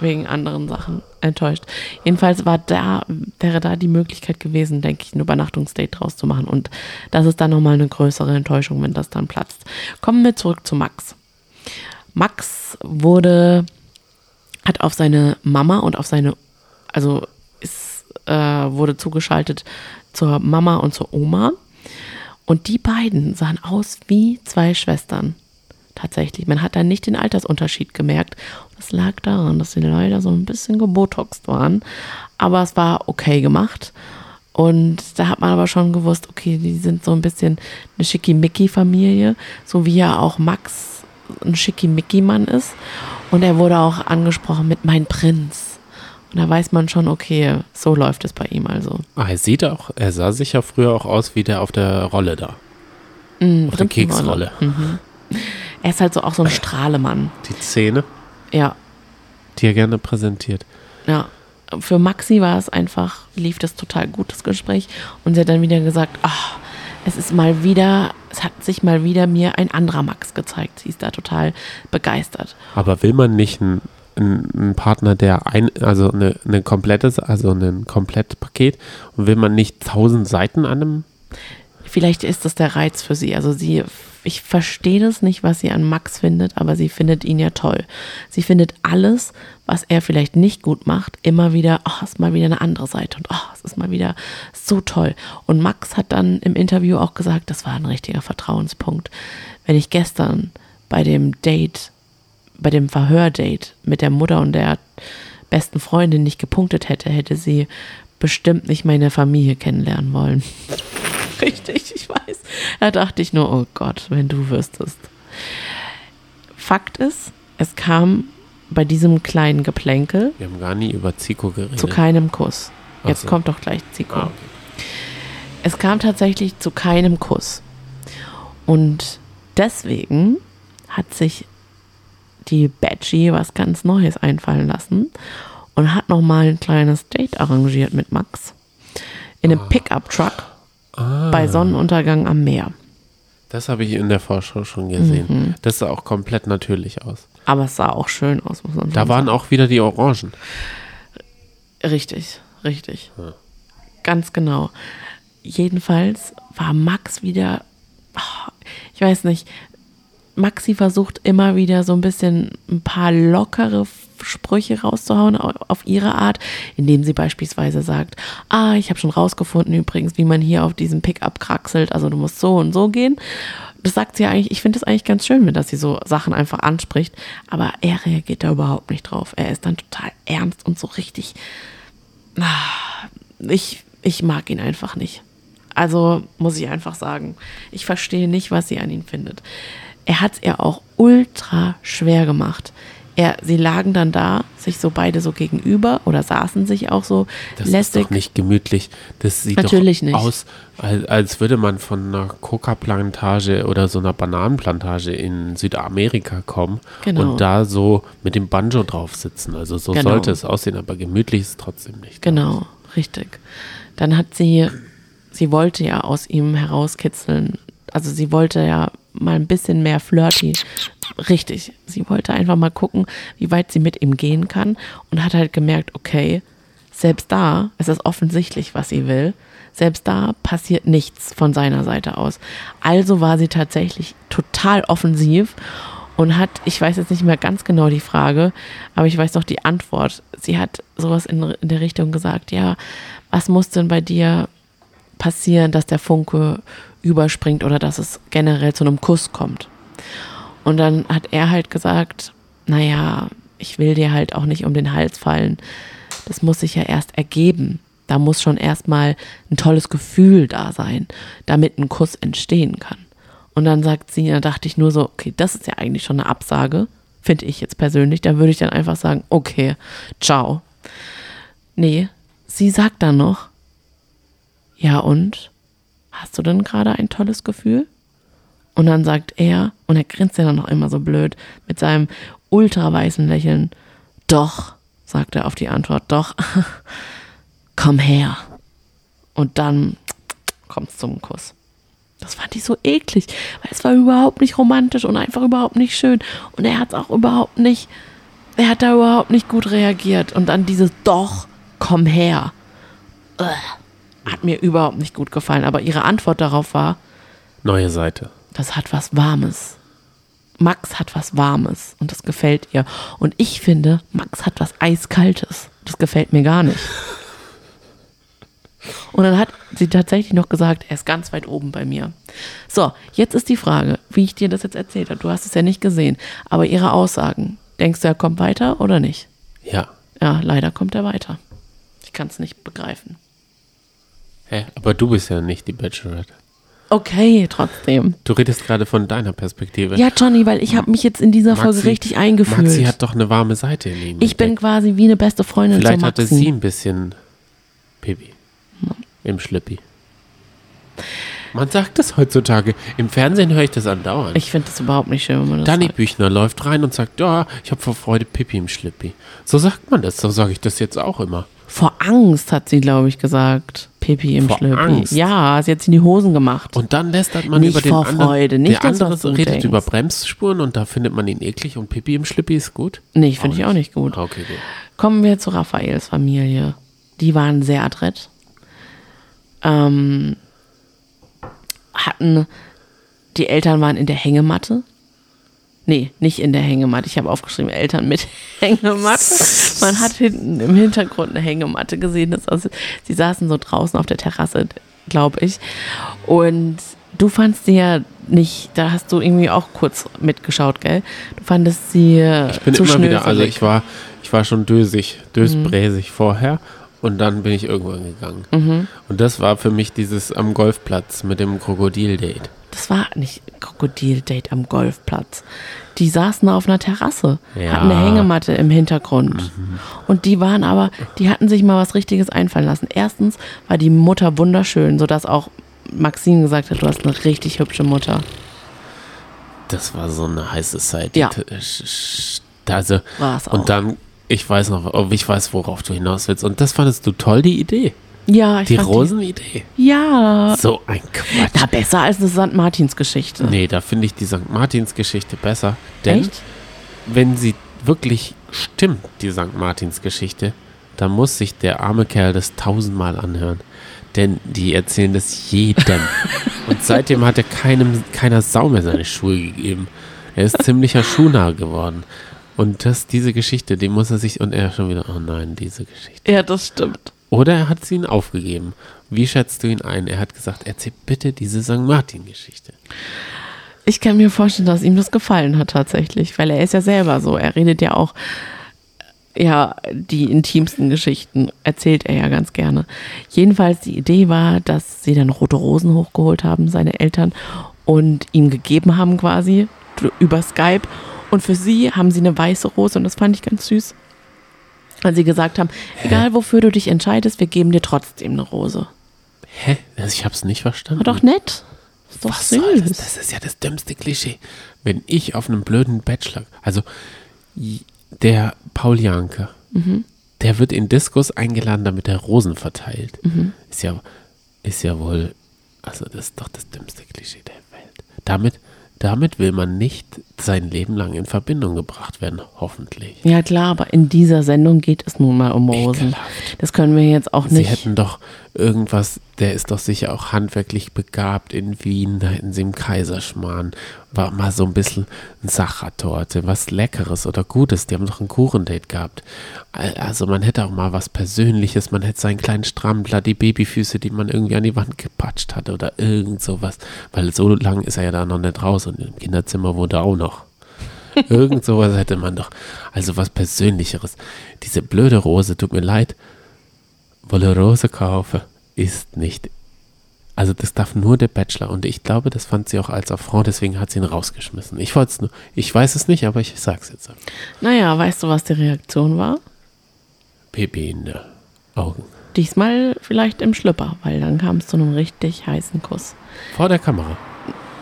wegen anderen Sachen enttäuscht. Jedenfalls war da, wäre da die Möglichkeit gewesen, denke ich, ein Übernachtungsdate draus zu machen. Und das ist dann nochmal eine größere Enttäuschung, wenn das dann platzt. Kommen wir zurück zu Max. Max wurde, hat auf seine Mama und auf seine, also ist, äh, wurde zugeschaltet zur Mama und zur Oma. Und die beiden sahen aus wie zwei Schwestern. Tatsächlich. Man hat da nicht den Altersunterschied gemerkt. Das lag daran, dass sie leider so ein bisschen gebotoxt waren. Aber es war okay gemacht. Und da hat man aber schon gewusst, okay, die sind so ein bisschen eine Schickimicki-Familie, so wie ja auch Max ein Schickimicki-Mann ist. Und er wurde auch angesprochen mit mein Prinz. Und da weiß man schon, okay, so läuft es bei ihm also. Ah, er sieht auch, er sah sich ja früher auch aus wie der auf der Rolle da. Mhm, Auf der. Keksrolle. Mhm. Er ist halt so auch so ein Strahlemann. Die Szene, Ja, die er gerne präsentiert. ja. Für Maxi war es einfach, lief das total gut, das Gespräch. Und sie hat dann wieder gesagt, ach, es ist mal wieder, es hat sich mal wieder mir ein anderer Max gezeigt. Sie ist da total begeistert. Aber will man nicht einen, einen Partner, der ein, also eine, eine komplettes, also ein Komplettpaket und will man nicht tausend Seiten an einem? Vielleicht ist das der Reiz für sie. Also sie, ich verstehe das nicht, was sie an Max findet, aber sie findet ihn ja toll. Sie findet alles, was er vielleicht nicht gut macht, immer wieder, oh, ist mal wieder eine andere Seite und oh, es ist mal wieder so toll. Und Max hat dann im Interview auch gesagt, das war ein richtiger Vertrauenspunkt. Wenn ich gestern bei dem Date, bei dem Verhördate mit der Mutter und der besten Freundin nicht gepunktet hätte, hätte sie bestimmt nicht meine Familie kennenlernen wollen. Richtig, ich weiß. Da dachte ich nur, oh Gott, wenn du wüsstest. Fakt ist, es kam bei diesem kleinen Geplänkel Wir haben gar nie über Zico geredet. zu keinem Kuss. Jetzt so. kommt doch gleich Zico. Ah, okay. Es kam tatsächlich zu keinem Kuss. Und deswegen hat sich die Badgie was ganz Neues einfallen lassen und hat nochmal ein kleines Date arrangiert mit Max. In einem Pickup-Truck Ah, bei Sonnenuntergang am Meer. das habe ich in der Vorschau schon gesehen. Mhm. Das sah auch komplett natürlich aus. Aber es sah auch schön aus, muss man Da schon waren auch wieder die Orangen. sagen. Richtig, richtig. Ja. Ganz genau. Jedenfalls war Max wieder, ah, ich weiß nicht, Maxi versucht immer wieder so ein bisschen ein paar lockere Sprüche rauszuhauen au- auf ihre Art, indem sie beispielsweise sagt, ah, ich habe schon rausgefunden übrigens, wie man hier auf diesem Pickup kraxelt, also du musst so und so gehen. Das sagt sie eigentlich, ich finde es eigentlich ganz schön, wenn das sie so Sachen einfach anspricht, aber er reagiert da überhaupt nicht drauf. Er ist dann total ernst und so richtig, ah, ich, ich mag ihn einfach nicht. Also muss ich einfach sagen, ich verstehe nicht, was sie an ihm findet. Er hat es ihr auch ultra schwer gemacht. Er, sie lagen dann da, sich so beide so gegenüber oder saßen sich auch so Das lästig. ist doch nicht gemütlich. Das sieht Natürlich doch nicht. aus, als, als würde man von einer Coca-Plantage oder so einer Bananenplantage in Südamerika kommen Genau. und da so mit dem Banjo drauf sitzen. Also so Genau. sollte es aussehen, aber gemütlich ist es trotzdem nicht. Genau, richtig. Dann hat sie, sie wollte ja aus ihm herauskitzeln. Also sie wollte ja mal ein bisschen mehr flirty. Richtig. Sie wollte einfach mal gucken, wie weit sie mit ihm gehen kann und hat halt gemerkt, okay, selbst da ist es offensichtlich, was sie will. Selbst da passiert nichts von seiner Seite aus. Also war sie tatsächlich total offensiv und hat, ich weiß jetzt nicht mehr ganz genau die Frage, aber ich weiß doch die Antwort. Sie hat sowas in, in der Richtung gesagt, ja, was muss denn bei dir passieren, dass der Funke überspringt oder dass es generell zu einem Kuss kommt? Und dann hat er halt gesagt, naja, ich will dir halt auch nicht um den Hals fallen. Das muss sich ja erst ergeben. Da muss schon erstmal ein tolles Gefühl da sein, damit ein Kuss entstehen kann. Und dann sagt sie, da dachte ich nur so, okay, das ist ja eigentlich schon eine Absage, finde ich jetzt persönlich. Da würde ich dann einfach sagen, okay, ciao. Nee, sie sagt dann noch, ja und? Hast du denn gerade ein tolles Gefühl? Und dann sagt er, und er grinst ja dann noch immer so blöd, mit seinem ultraweißen Lächeln, doch, sagt er auf die Antwort, doch, komm her. Und dann kommt's zum Kuss. Das fand ich so eklig, weil es war überhaupt nicht romantisch und einfach überhaupt nicht schön. Und er hat es auch überhaupt nicht, er hat da überhaupt nicht gut reagiert. Und dann dieses Doch, komm her. Ugh, hat mir überhaupt nicht gut gefallen. Aber ihre Antwort darauf war, Neue Seite. das hat was Warmes. Max hat was Warmes und das gefällt ihr. Und ich finde, Max hat was Eiskaltes. Das gefällt mir gar nicht. Und dann hat sie tatsächlich noch gesagt, er ist ganz weit oben bei mir. So, jetzt ist die Frage, wie ich dir das jetzt erzählt habe. Du hast es ja nicht gesehen, aber ihre Aussagen. Denkst du, er kommt weiter oder nicht? Ja. Ja, leider kommt er weiter. Ich kann es nicht begreifen. Hä? Aber du bist ja nicht die Bachelorette. Okay, trotzdem. Du redest gerade von deiner Perspektive. Ja, Johnny, weil ich habe mich jetzt in dieser Folge richtig eingefühlt. Maxi hat doch eine warme Seite in ihm. ich bin quasi wie eine beste Freundin Vielleicht zu hatte Maxi. sie ein bisschen Pipi. Im Schlippi. Man sagt das heutzutage. Im Fernsehen höre ich das andauernd. Ich finde das überhaupt nicht schön, wenn man das Danny sagt. Büchner läuft rein und sagt, ja, ich habe vor Freude Pipi im Schlippi. So sagt man das, so sage ich das jetzt auch immer. Vor Angst hat sie, glaube ich, gesagt. Pipi im Vor Schlüppi. Angst? Ja, sie hat sie in die Hosen gemacht. Und dann lästert man Nicht über den vor anderen. Freude, nicht der andere redet denkst. über Bremsspuren und da findet man ihn eklig und Pipi im Schlippi ist gut. nee, finde ich auch nicht gut. Okay, gut. Kommen wir zu Raphaels Familie. Die waren sehr adrett. Ähm, hatten, die Eltern waren in der Hängematte. Nee, nicht in der Hängematte. Ich habe aufgeschrieben, Eltern mit Hängematte. Man hat hinten im Hintergrund eine Hängematte gesehen. Das also, sie saßen so draußen auf der Terrasse, glaube ich. Und du fandst sie ja nicht, da hast du irgendwie auch kurz mitgeschaut, gell? Du fandest sie Ich bin zu immer wieder, also ich war, ich war schon dösig, Mhm. dösbräsig vorher und dann bin ich irgendwann gegangen. Mhm. Und das war für mich dieses am Golfplatz mit dem Krokodil-Date. Das war nicht Krokodil-Date am Golfplatz. Die saßen auf einer Terrasse, Ja. hatten eine Hängematte im Hintergrund. Und die waren aber, die hatten sich mal was Richtiges einfallen lassen. Erstens war die Mutter wunderschön, sodass auch Maxine gesagt hat, du hast eine richtig hübsche Mutter. Das war so eine heiße Zeit. Ja. Also, War's auch. und dann, ich weiß noch, oh, ich weiß, worauf du hinaus willst. Und das fandest du toll, die Idee. Ja, ich Die Rosenidee. Ja. So ein Quatsch. Na, besser als eine St. Martins Geschichte. Nee, da finde ich die St. Martins Geschichte besser. Denn Echt? wenn sie wirklich stimmt, die St. Martins Geschichte, dann muss sich der arme Kerl das tausendmal anhören. Denn die erzählen das jedem. Und seitdem hat er keinem, keiner Sau mehr seine Schuhe gegeben. Er ist ziemlicher Schuhnah geworden. Und das, diese Geschichte, die muss er sich, und er schon wieder, oh nein, diese Geschichte. Ja, das stimmt. Oder er hat sie ihn aufgegeben. Wie schätzt du ihn ein? Er hat gesagt, erzähl bitte diese St. Martin-Geschichte. Ich kann mir vorstellen, dass ihm das gefallen hat tatsächlich, weil er ist ja selber so. Er redet ja auch, ja, die intimsten Geschichten erzählt er ja ganz gerne. Jedenfalls die Idee war, dass sie dann rote Rosen hochgeholt haben, seine Eltern, und ihm gegeben haben quasi über Skype. Und für sie haben sie eine weiße Rose und das fand ich ganz süß. Weil sie gesagt haben, egal wofür du dich entscheidest, wir geben dir trotzdem eine Rose. Hä? Also ich hab's nicht verstanden. War doch nett. Ist doch Was soll das? süß. Das ist ja das dümmste Klischee. Wenn ich auf einem blöden Bachelor, also der Paul Janke, Mhm. der wird in Diskos eingeladen, damit er Rosen verteilt. Mhm. Ist ja, ist ja wohl, also das ist doch das dümmste Klischee der Welt. Damit, damit will man nicht sein Leben lang in Verbindung gebracht werden, hoffentlich. Ja klar, aber in dieser Sendung geht es nun mal um Rosen. Ekelhaft. Das können wir jetzt auch Sie nicht. hätten doch irgendwas, der ist doch sicher auch handwerklich begabt in Wien, da hätten sie im Kaiserschmarrn, war mal so ein bisschen ein Sachertorte, was Leckeres oder Gutes, die haben doch ein Kuchendate gehabt. Al- Also man hätte auch mal was Persönliches, man hätte seinen kleinen Strampler, die Babyfüße, die man irgendwie an die Wand gepatscht hatte oder irgend sowas, weil so lang ist er ja da noch nicht raus und im Kinderzimmer wohnt er auch noch. Irgend sowas hätte man doch. Also was Persönlicheres. Diese blöde Rose, tut mir leid, wolle Rose kaufe, ist nicht. Also das darf nur der Bachelor. Und ich glaube, das fand sie auch als Affront, deswegen hat sie ihn rausgeschmissen. Ich wollte es nur, ich weiß es nicht, aber ich sag's jetzt. Naja, weißt du, was die Reaktion war? Den Augen. Diesmal vielleicht im Schlüpper, weil dann kam es zu einem richtig heißen Kuss. Vor der Kamera.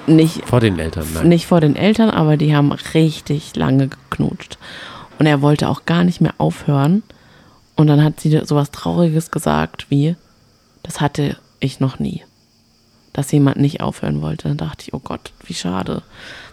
Nicht, Vor den Eltern, nein. nicht vor den Eltern, aber die haben richtig lange geknutscht. Und er wollte auch gar nicht mehr aufhören. Und dann hat sie sowas Trauriges gesagt wie, das hatte ich noch nie. dass jemand nicht aufhören wollte. Dann dachte ich, oh Gott, wie schade.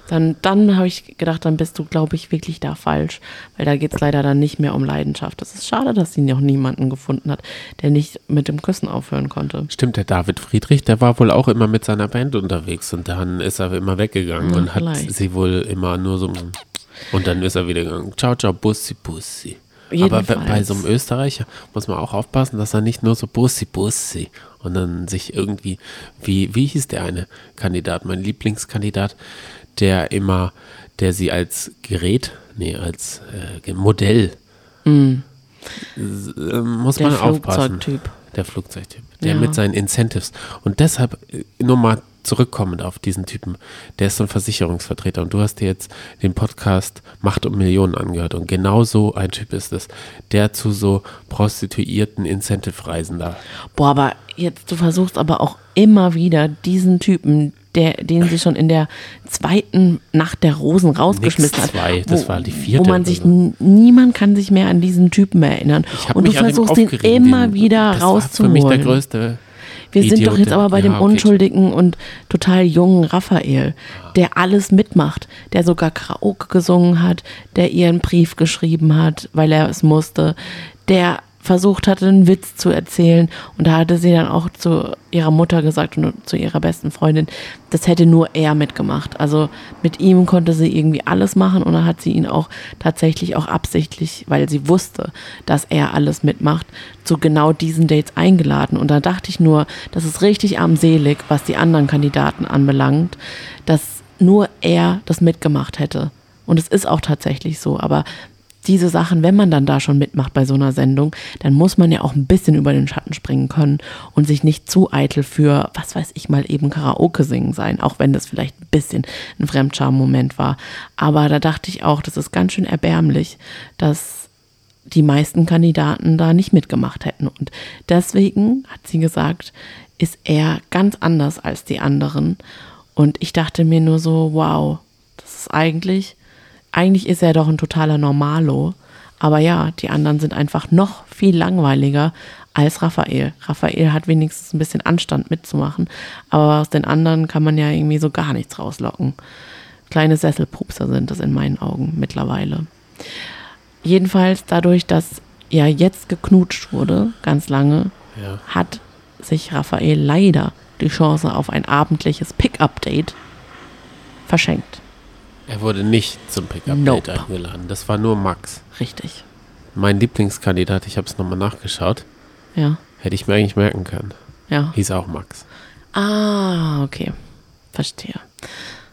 Dann, dann habe ich gedacht, dann bist du, glaube ich, wirklich da falsch, weil da geht es leider dann nicht mehr um Leidenschaft. Das ist schade, dass sie noch niemanden gefunden hat, der nicht mit dem Küssen aufhören konnte. Stimmt, der David Friedrich, der war wohl auch immer mit seiner Band unterwegs und dann ist er immer weggegangen Ja, und hat vielleicht. sie wohl immer nur so und dann ist er wieder gegangen. Ciao, ciao, Bussi, Bussi. Aber bei- Jedenfalls. so einem Österreicher muss man auch aufpassen, dass er nicht nur so Bussi, Bussi und dann sich irgendwie, wie, wie hieß der eine Kandidat, mein Lieblingskandidat, der immer, der sie als Gerät, nee, als äh, Modell, äh, muss Mm. Der man aufpassen. Flugzeugtyp. Der Flugzeugtyp. Der Ja. mit seinen Incentives. Und deshalb äh, nur mal zurückkommend auf diesen Typen. Der ist so ein Versicherungsvertreter. Und du hast dir jetzt den Podcast Macht um Millionen angehört. Und genau so ein Typ ist es. Der zu so prostituierten Incentive-Reisen da. Boah, aber jetzt, du versuchst aber auch immer wieder diesen Typen, der, den sie schon in der zweiten Nacht der Rosen rausgeschmissen Nix hat. zwei, das war die vierte Wo man sich, so. niemand kann sich mehr an diesen Typen erinnern. Und du versuchst ihn immer den- wieder das war für mich der rauszuholen. größte. Wir sind Idiot, doch jetzt aber bei dem ja, okay. unschuldigen und total jungen Raphael, der alles mitmacht, der sogar Karaoke gesungen hat, der ihr einen Brief geschrieben hat, weil er es musste, der versucht hatte, einen Witz zu erzählen. Und da hatte sie dann auch zu ihrer Mutter gesagt und zu ihrer besten Freundin, das hätte nur er mitgemacht. Also mit ihm konnte sie irgendwie alles machen und dann hat sie ihn auch tatsächlich auch absichtlich, weil sie wusste, dass er alles mitmacht, zu genau diesen Dates eingeladen. Und da dachte ich nur, das ist richtig armselig, was die anderen Kandidaten anbelangt, dass nur er das mitgemacht hätte. Und es ist auch tatsächlich so, aber diese Sachen, wenn man dann da schon mitmacht bei so einer Sendung, dann muss man ja auch ein bisschen über den Schatten springen können und sich nicht zu eitel für, was weiß ich mal, eben Karaoke singen sein, auch wenn das vielleicht ein bisschen ein Fremdscham-Moment war. Aber da dachte ich auch, das ist ganz schön erbärmlich, dass die meisten Kandidaten da nicht mitgemacht hätten. Und deswegen, hat sie gesagt, ist er ganz anders als die anderen. Und ich dachte mir nur so, wow, das ist eigentlich, eigentlich ist er doch ein totaler Normalo. Aber ja, die anderen sind einfach noch viel langweiliger als Raphael. Raphael hat wenigstens ein bisschen Anstand mitzumachen, aber aus den anderen kann man ja irgendwie so gar nichts rauslocken. Kleine Sesselpupser sind das in meinen Augen mittlerweile. Jedenfalls dadurch, dass ja jetzt geknutscht wurde, ganz lange, Ja. hat sich Raphael leider die Chance auf ein abendliches Pick-up-Date verschenkt. Er wurde nicht zum Pickup-Date Nope. eingeladen. Das war nur Max. Richtig. Mein Lieblingskandidat, ich habe es nochmal nachgeschaut, Ja, hätte ich mir eigentlich merken können. ja. Hieß auch Max. Ah, okay. Verstehe.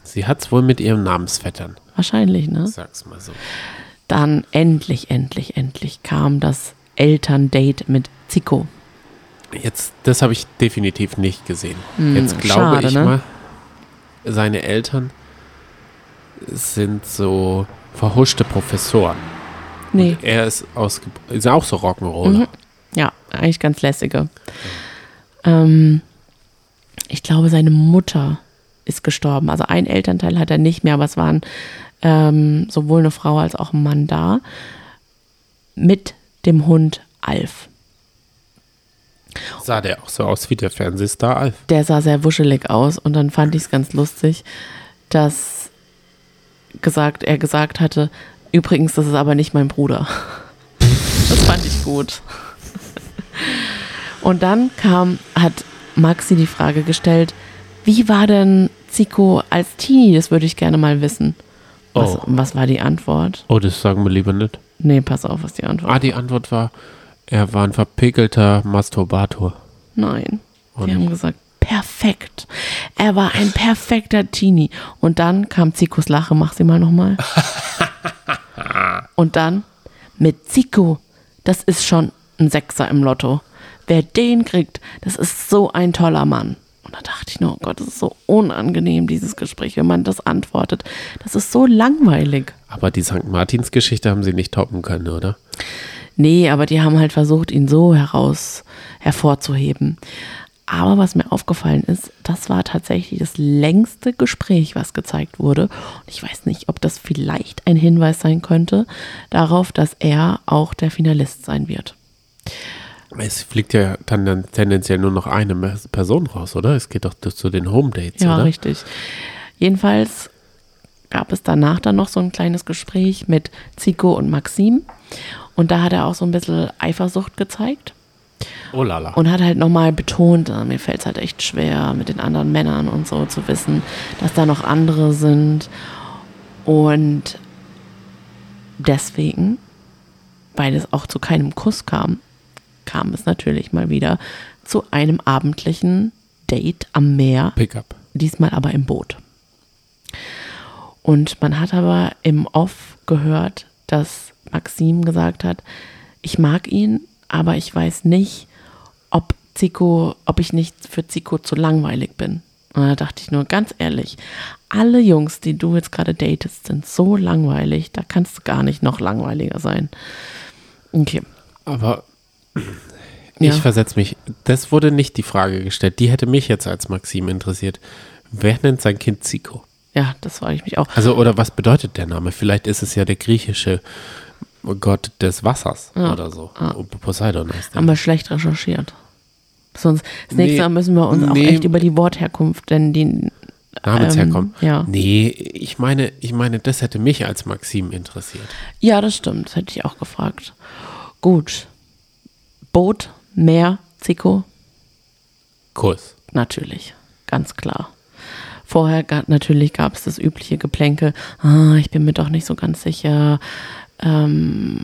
Sie hat es wohl mit ihrem Namensvettern. Wahrscheinlich, ne? Sag's mal so. Dann endlich, endlich, endlich kam das Elterndate mit Zico. Jetzt, das habe ich definitiv nicht gesehen. Hm, Jetzt glaube schade, ich ne? mal, seine Eltern sind so verhuschte Professoren. Nee. Er ist, ausge ist auch so Rock'n'Roller. Mhm. Ja, eigentlich ganz lässige. Ähm, ich glaube, seine Mutter ist gestorben. Also ein Elternteil hat er nicht mehr, aber es waren ähm, sowohl eine Frau als auch ein Mann da. Mit dem Hund Alf. Sah der auch so aus wie der Fernsehstar Alf. Der sah sehr wuschelig aus und dann fand ich es ganz lustig, dass gesagt, er gesagt hatte, übrigens, das ist aber nicht mein Bruder. Das fand ich gut. Und dann kam, hat Maxi die Frage gestellt, wie war denn Zico als Teenie? Das würde ich gerne mal wissen. Was, Oh. was war die Antwort? Oh, das sagen wir lieber nicht. Nee, pass auf, was die Antwort Ah, die Antwort war, er war ein verpickelter Masturbator. Nein. Und- Wir haben gesagt, perfekt. Er war ein perfekter Teenie. Und dann kam Zikos Lache, mach sie mal nochmal. Und dann mit Zico, das ist schon ein Sechser im Lotto. Wer den kriegt, das ist so ein toller Mann. Und da dachte ich nur, oh Gott, das ist so unangenehm, dieses Gespräch, wenn man das antwortet. Das ist so langweilig. Aber die St. Martins-Geschichte haben sie nicht toppen können, oder? Nee, aber die haben halt versucht, ihn so heraus hervorzuheben. Aber was mir aufgefallen ist, das war tatsächlich das längste Gespräch, was gezeigt wurde. Und ich weiß nicht, ob das vielleicht ein Hinweis sein könnte darauf, dass er auch der Finalist sein wird. Es fliegt ja dann, tendenziell nur noch eine Person raus, oder? Es geht doch zu den Home Dates, Ja, oder? richtig. Jedenfalls gab es danach dann noch so ein kleines Gespräch mit Zico und Maxim. Und da hat er auch so ein bisschen Eifersucht gezeigt Oh lala. und hat halt nochmal betont, äh, mir fällt es halt echt schwer, mit den anderen Männern und so zu wissen, dass da noch andere sind. Und deswegen, weil es auch zu keinem Kuss kam, kam es natürlich mal wieder zu einem abendlichen Date am Meer Pickup. diesmal aber im Boot. Und man hat aber im Off gehört, dass Maxim gesagt hat, ich mag ihn, aber ich weiß nicht, ob Zico, ob ich nicht für Zico zu langweilig bin. Und da dachte ich nur, ganz ehrlich, alle Jungs, die du jetzt gerade datest, sind so langweilig, da kannst du gar nicht noch langweiliger sein. Okay. Aber Ja. ich versetze mich. Das wurde nicht die Frage gestellt. Die hätte mich jetzt als Maxim interessiert. Wer nennt sein Kind Zico? Ja, das frage ich mich auch. Also, oder was bedeutet der Name? Vielleicht ist es ja der griechische Gott des Wassers oder so. Poseidon heißt der. Haben wir schlecht recherchiert. Sonst, das nächste Nee, Mal müssen wir uns auch nee. echt über die Wortherkunft, denn die. Namensherkommen. ähm, ja. Nee, ich meine, ich meine, das hätte mich als Maxim interessiert. Ja, das stimmt. Das hätte ich auch gefragt. Gut. Boot, Meer, Zico, Kuss. natürlich. Ganz klar. Vorher gab, natürlich gab es das übliche Geplänkel. Ah, ich bin mir doch nicht so ganz sicher, ähm,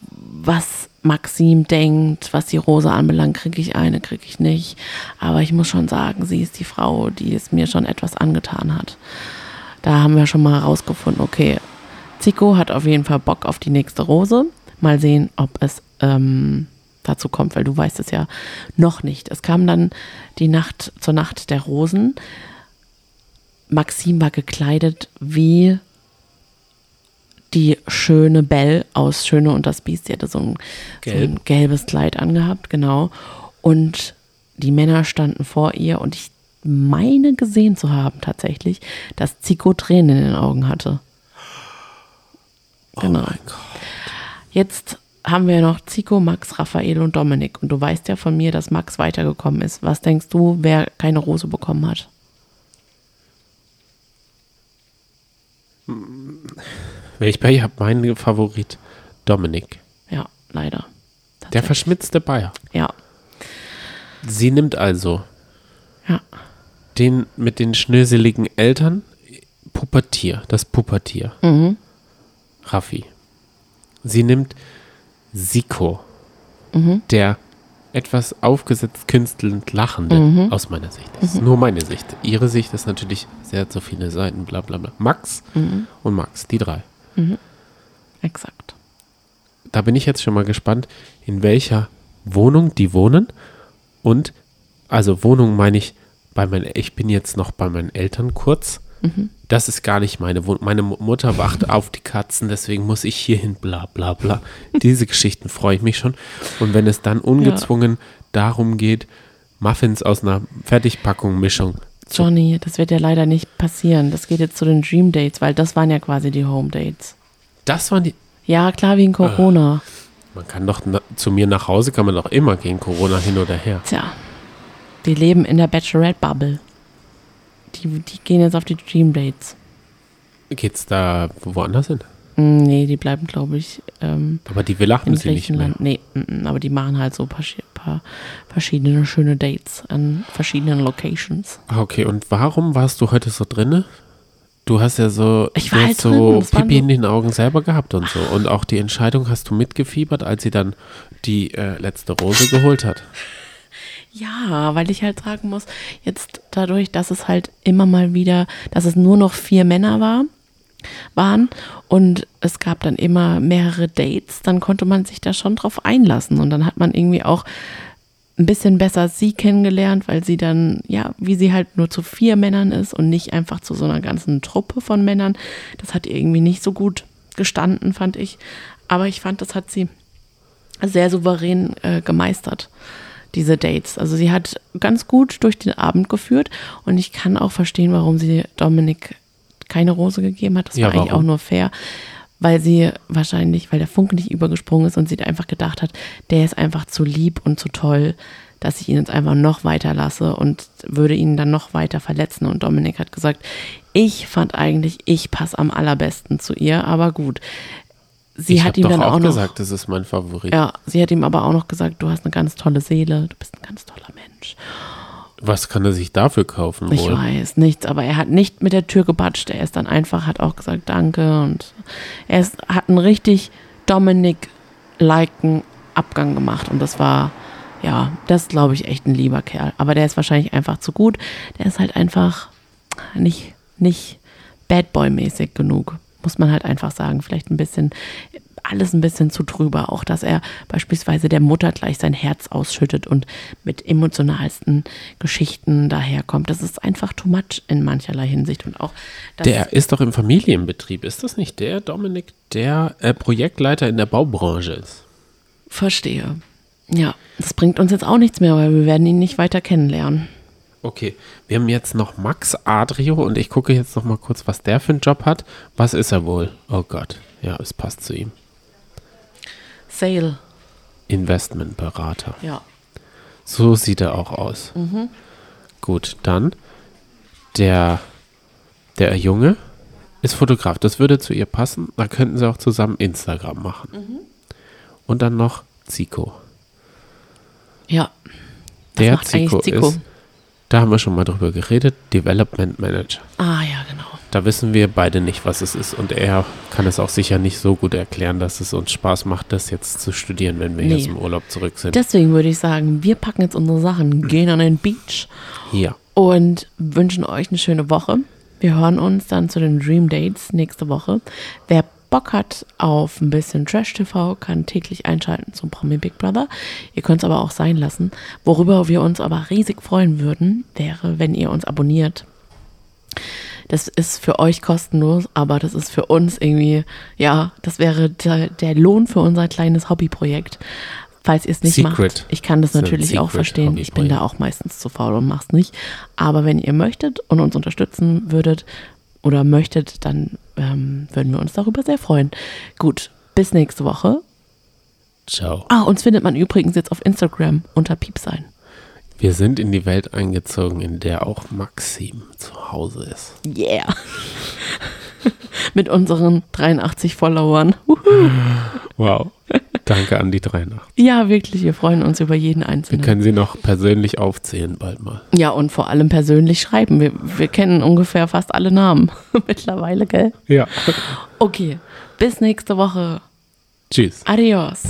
was Maxim denkt, was die Rose anbelangt, kriege ich eine, kriege ich nicht. Aber ich muss schon sagen, sie ist die Frau, die es mir schon etwas angetan hat. Da haben wir schon mal herausgefunden, okay, Zico hat auf jeden Fall Bock auf die nächste Rose. Mal sehen, ob es ähm, dazu kommt, weil du weißt es ja noch nicht. Es kam dann die Nacht zur Nacht der Rosen. Maxim war gekleidet wie die schöne Belle aus Schöne und das Biest. Sie hatte so ein, so ein Gelb. gelbes Kleid angehabt, genau. Und die Männer standen vor ihr und ich meine gesehen zu haben tatsächlich, dass Zico Tränen in den Augen hatte. Genau. Oh mein Gott. Jetzt haben wir noch Zico, Max, Raphael und Dominik. Und du weißt ja von mir, dass Max weitergekommen ist. Was denkst du, wer keine Rose bekommen hat? Wenn ich bei habe, meinen Favorit Dominik. Ja, leider. Der verschmitzte Bayer. Ja, Sie nimmt also ja, den mit den schnöseligen Eltern Pubertier, das Pubertier. Mhm. Raffi. Sie nimmt Siko, Mhm. der etwas aufgesetzt künstelnd Lachende, Mhm. aus meiner Sicht. Das ist nur meine Sicht. Ihre Sicht ist natürlich sehr zu viele Seiten, bla bla bla. Max Mhm. und Max, die drei. Exakt. Da bin ich jetzt schon mal gespannt, in welcher Wohnung die wohnen. Und, also Wohnung meine ich, bei meinen, ich bin jetzt noch bei meinen Eltern kurz. Das ist gar nicht meine Wohnung. Meine Mu- Mutter wacht auf die Katzen, deswegen muss ich hierhin, bla bla bla. Diese Geschichten freue ich mich schon. Und wenn es dann ungezwungen darum geht, Muffins aus einer Fertigpackung Mischung. Johnny, das wird ja leider nicht passieren. Das geht jetzt zu den Dream Dates, weil das waren ja quasi die Home Dates. Das waren die. Ja, klar, wegen Corona. Man kann doch na, zu mir nach Hause, kann man doch immer gegen Corona hin oder her. Tja, die leben in der Bachelorette-Bubble. Die, die gehen jetzt auf die Dream Dates. Geht's da woanders hin? Mm, Nee, die bleiben, glaube ich, ähm, Aber die in sie nicht mehr. Nee, mm, mm, aber die machen halt so ein paar, paar verschiedene schöne Dates an verschiedenen Locations. Ah, Okay, und warum warst du heute so drinne? Du hast ja so, Ich war halt so Pipi in den Augen selber gehabt und so. Und auch die Entscheidung hast du mitgefiebert, als sie dann die äh, letzte Rose geholt hat. Ja, weil ich halt sagen muss, jetzt dadurch, dass es halt immer mal wieder, dass es nur noch vier Männer war, waren und es gab dann immer mehrere Dates, dann konnte man sich da schon drauf einlassen und dann hat man irgendwie auch ein bisschen besser sie kennengelernt, weil sie dann, ja, wie sie halt nur zu vier Männern ist und nicht einfach zu so einer ganzen Truppe von Männern. Das hat irgendwie nicht so gut gestanden, fand ich. Aber ich fand, das hat sie sehr souverän äh, gemeistert, diese Dates. Also sie hat ganz gut durch den Abend geführt und ich kann auch verstehen, warum sie Dominik keine Rose gegeben hat. Das Ja, war eigentlich warum? auch nur fair, weil sie wahrscheinlich, weil der Funke nicht übergesprungen ist und sie einfach gedacht hat, der ist einfach zu lieb und zu toll, dass ich ihn jetzt einfach noch weiter lasse und würde ihn dann noch weiter verletzen. Und Dominik hat gesagt, ich fand eigentlich, ich passe am allerbesten zu ihr, aber gut. Sie ich hat ihm dann auch, auch noch, gesagt, das ist mein Favorit. ja, sie hat ihm aber auch noch gesagt, du hast eine ganz tolle Seele, du bist ein ganz toller Mensch. Was kann er sich dafür kaufen Ich wohl? weiß nichts, aber er hat nicht mit der Tür gebatscht. Er ist dann einfach, hat auch gesagt Danke und er ist, hat einen richtig Dominik-liken Abgang gemacht und das war, ja, das glaube ich, echt ein lieber Kerl. Aber der ist wahrscheinlich einfach zu gut. Der ist halt einfach nicht, nicht Bad Boy-mäßig genug. Muss man halt einfach sagen. Vielleicht ein bisschen, alles ein bisschen zu drüber. Auch, dass er beispielsweise der Mutter gleich sein Herz ausschüttet und mit emotionalsten Geschichten daherkommt. Das ist einfach too much in mancherlei Hinsicht. Und auch, Der ist doch im Familienbetrieb. Ist das nicht der, Dominik, der äh, Projektleiter in der Baubranche ist? Verstehe. Ja, das bringt uns jetzt auch nichts mehr, weil wir werden ihn nicht weiter kennenlernen. Okay, wir haben jetzt noch Max Adrio und ich gucke jetzt noch mal kurz, was der für einen Job hat. Was ist er wohl? Oh Gott, ja, es passt zu ihm. Sale, Investmentberater. ja. So sieht er auch aus. Gut, dann der, der Junge ist Fotograf. Das würde zu ihr passen. Da könnten sie auch zusammen Instagram machen. Und dann noch Zico. Ja. Was Der Zico, Zico? ist, da haben wir schon mal drüber geredet, Development Manager. Ah, ja, genau. Da wissen wir beide nicht, was es ist. Und er kann es auch sicher nicht so gut erklären, dass es uns Spaß macht, das jetzt zu studieren, wenn wir Nee. jetzt im Urlaub zurück sind. Deswegen würde ich sagen, wir packen jetzt unsere Sachen, gehen an den Beach ja. und wünschen euch eine schöne Woche. Wir hören uns dann zu den Dream Dates nächste Woche. Wer Bock hat auf ein bisschen Trash-TV, kann täglich einschalten zum Promi Big Brother. Ihr könnt es aber auch sein lassen. Worüber wir uns aber riesig freuen würden, wäre, wenn ihr uns abonniert. Das ist für euch kostenlos, aber das ist für uns irgendwie, ja, das wäre der, der Lohn für unser kleines Hobbyprojekt. Falls ihr es nicht Secret. macht. Ich kann das ein natürlich auch verstehen. Ich bin da auch meistens zu faul und mach's nicht. Aber wenn ihr möchtet und uns unterstützen würdet oder möchtet, dann ähm, würden wir uns darüber sehr freuen. Gut, bis nächste Woche. Ciao. Ah, uns findet man übrigens jetzt auf Instagram unter Piepsein. Wir sind in die Welt eingezogen, in der auch Maxim zu Hause ist. Yeah. Mit unseren 83 Followern. Wow. Danke an die drei Nacht. Ja, wirklich, wir freuen uns über jeden Wir Einzelnen. können sie noch persönlich aufzählen bald mal. Ja, und vor allem persönlich schreiben. Wir, wir kennen ungefähr fast alle Namen mittlerweile, gell? Ja. Okay, bis nächste Woche. Tschüss. Adios.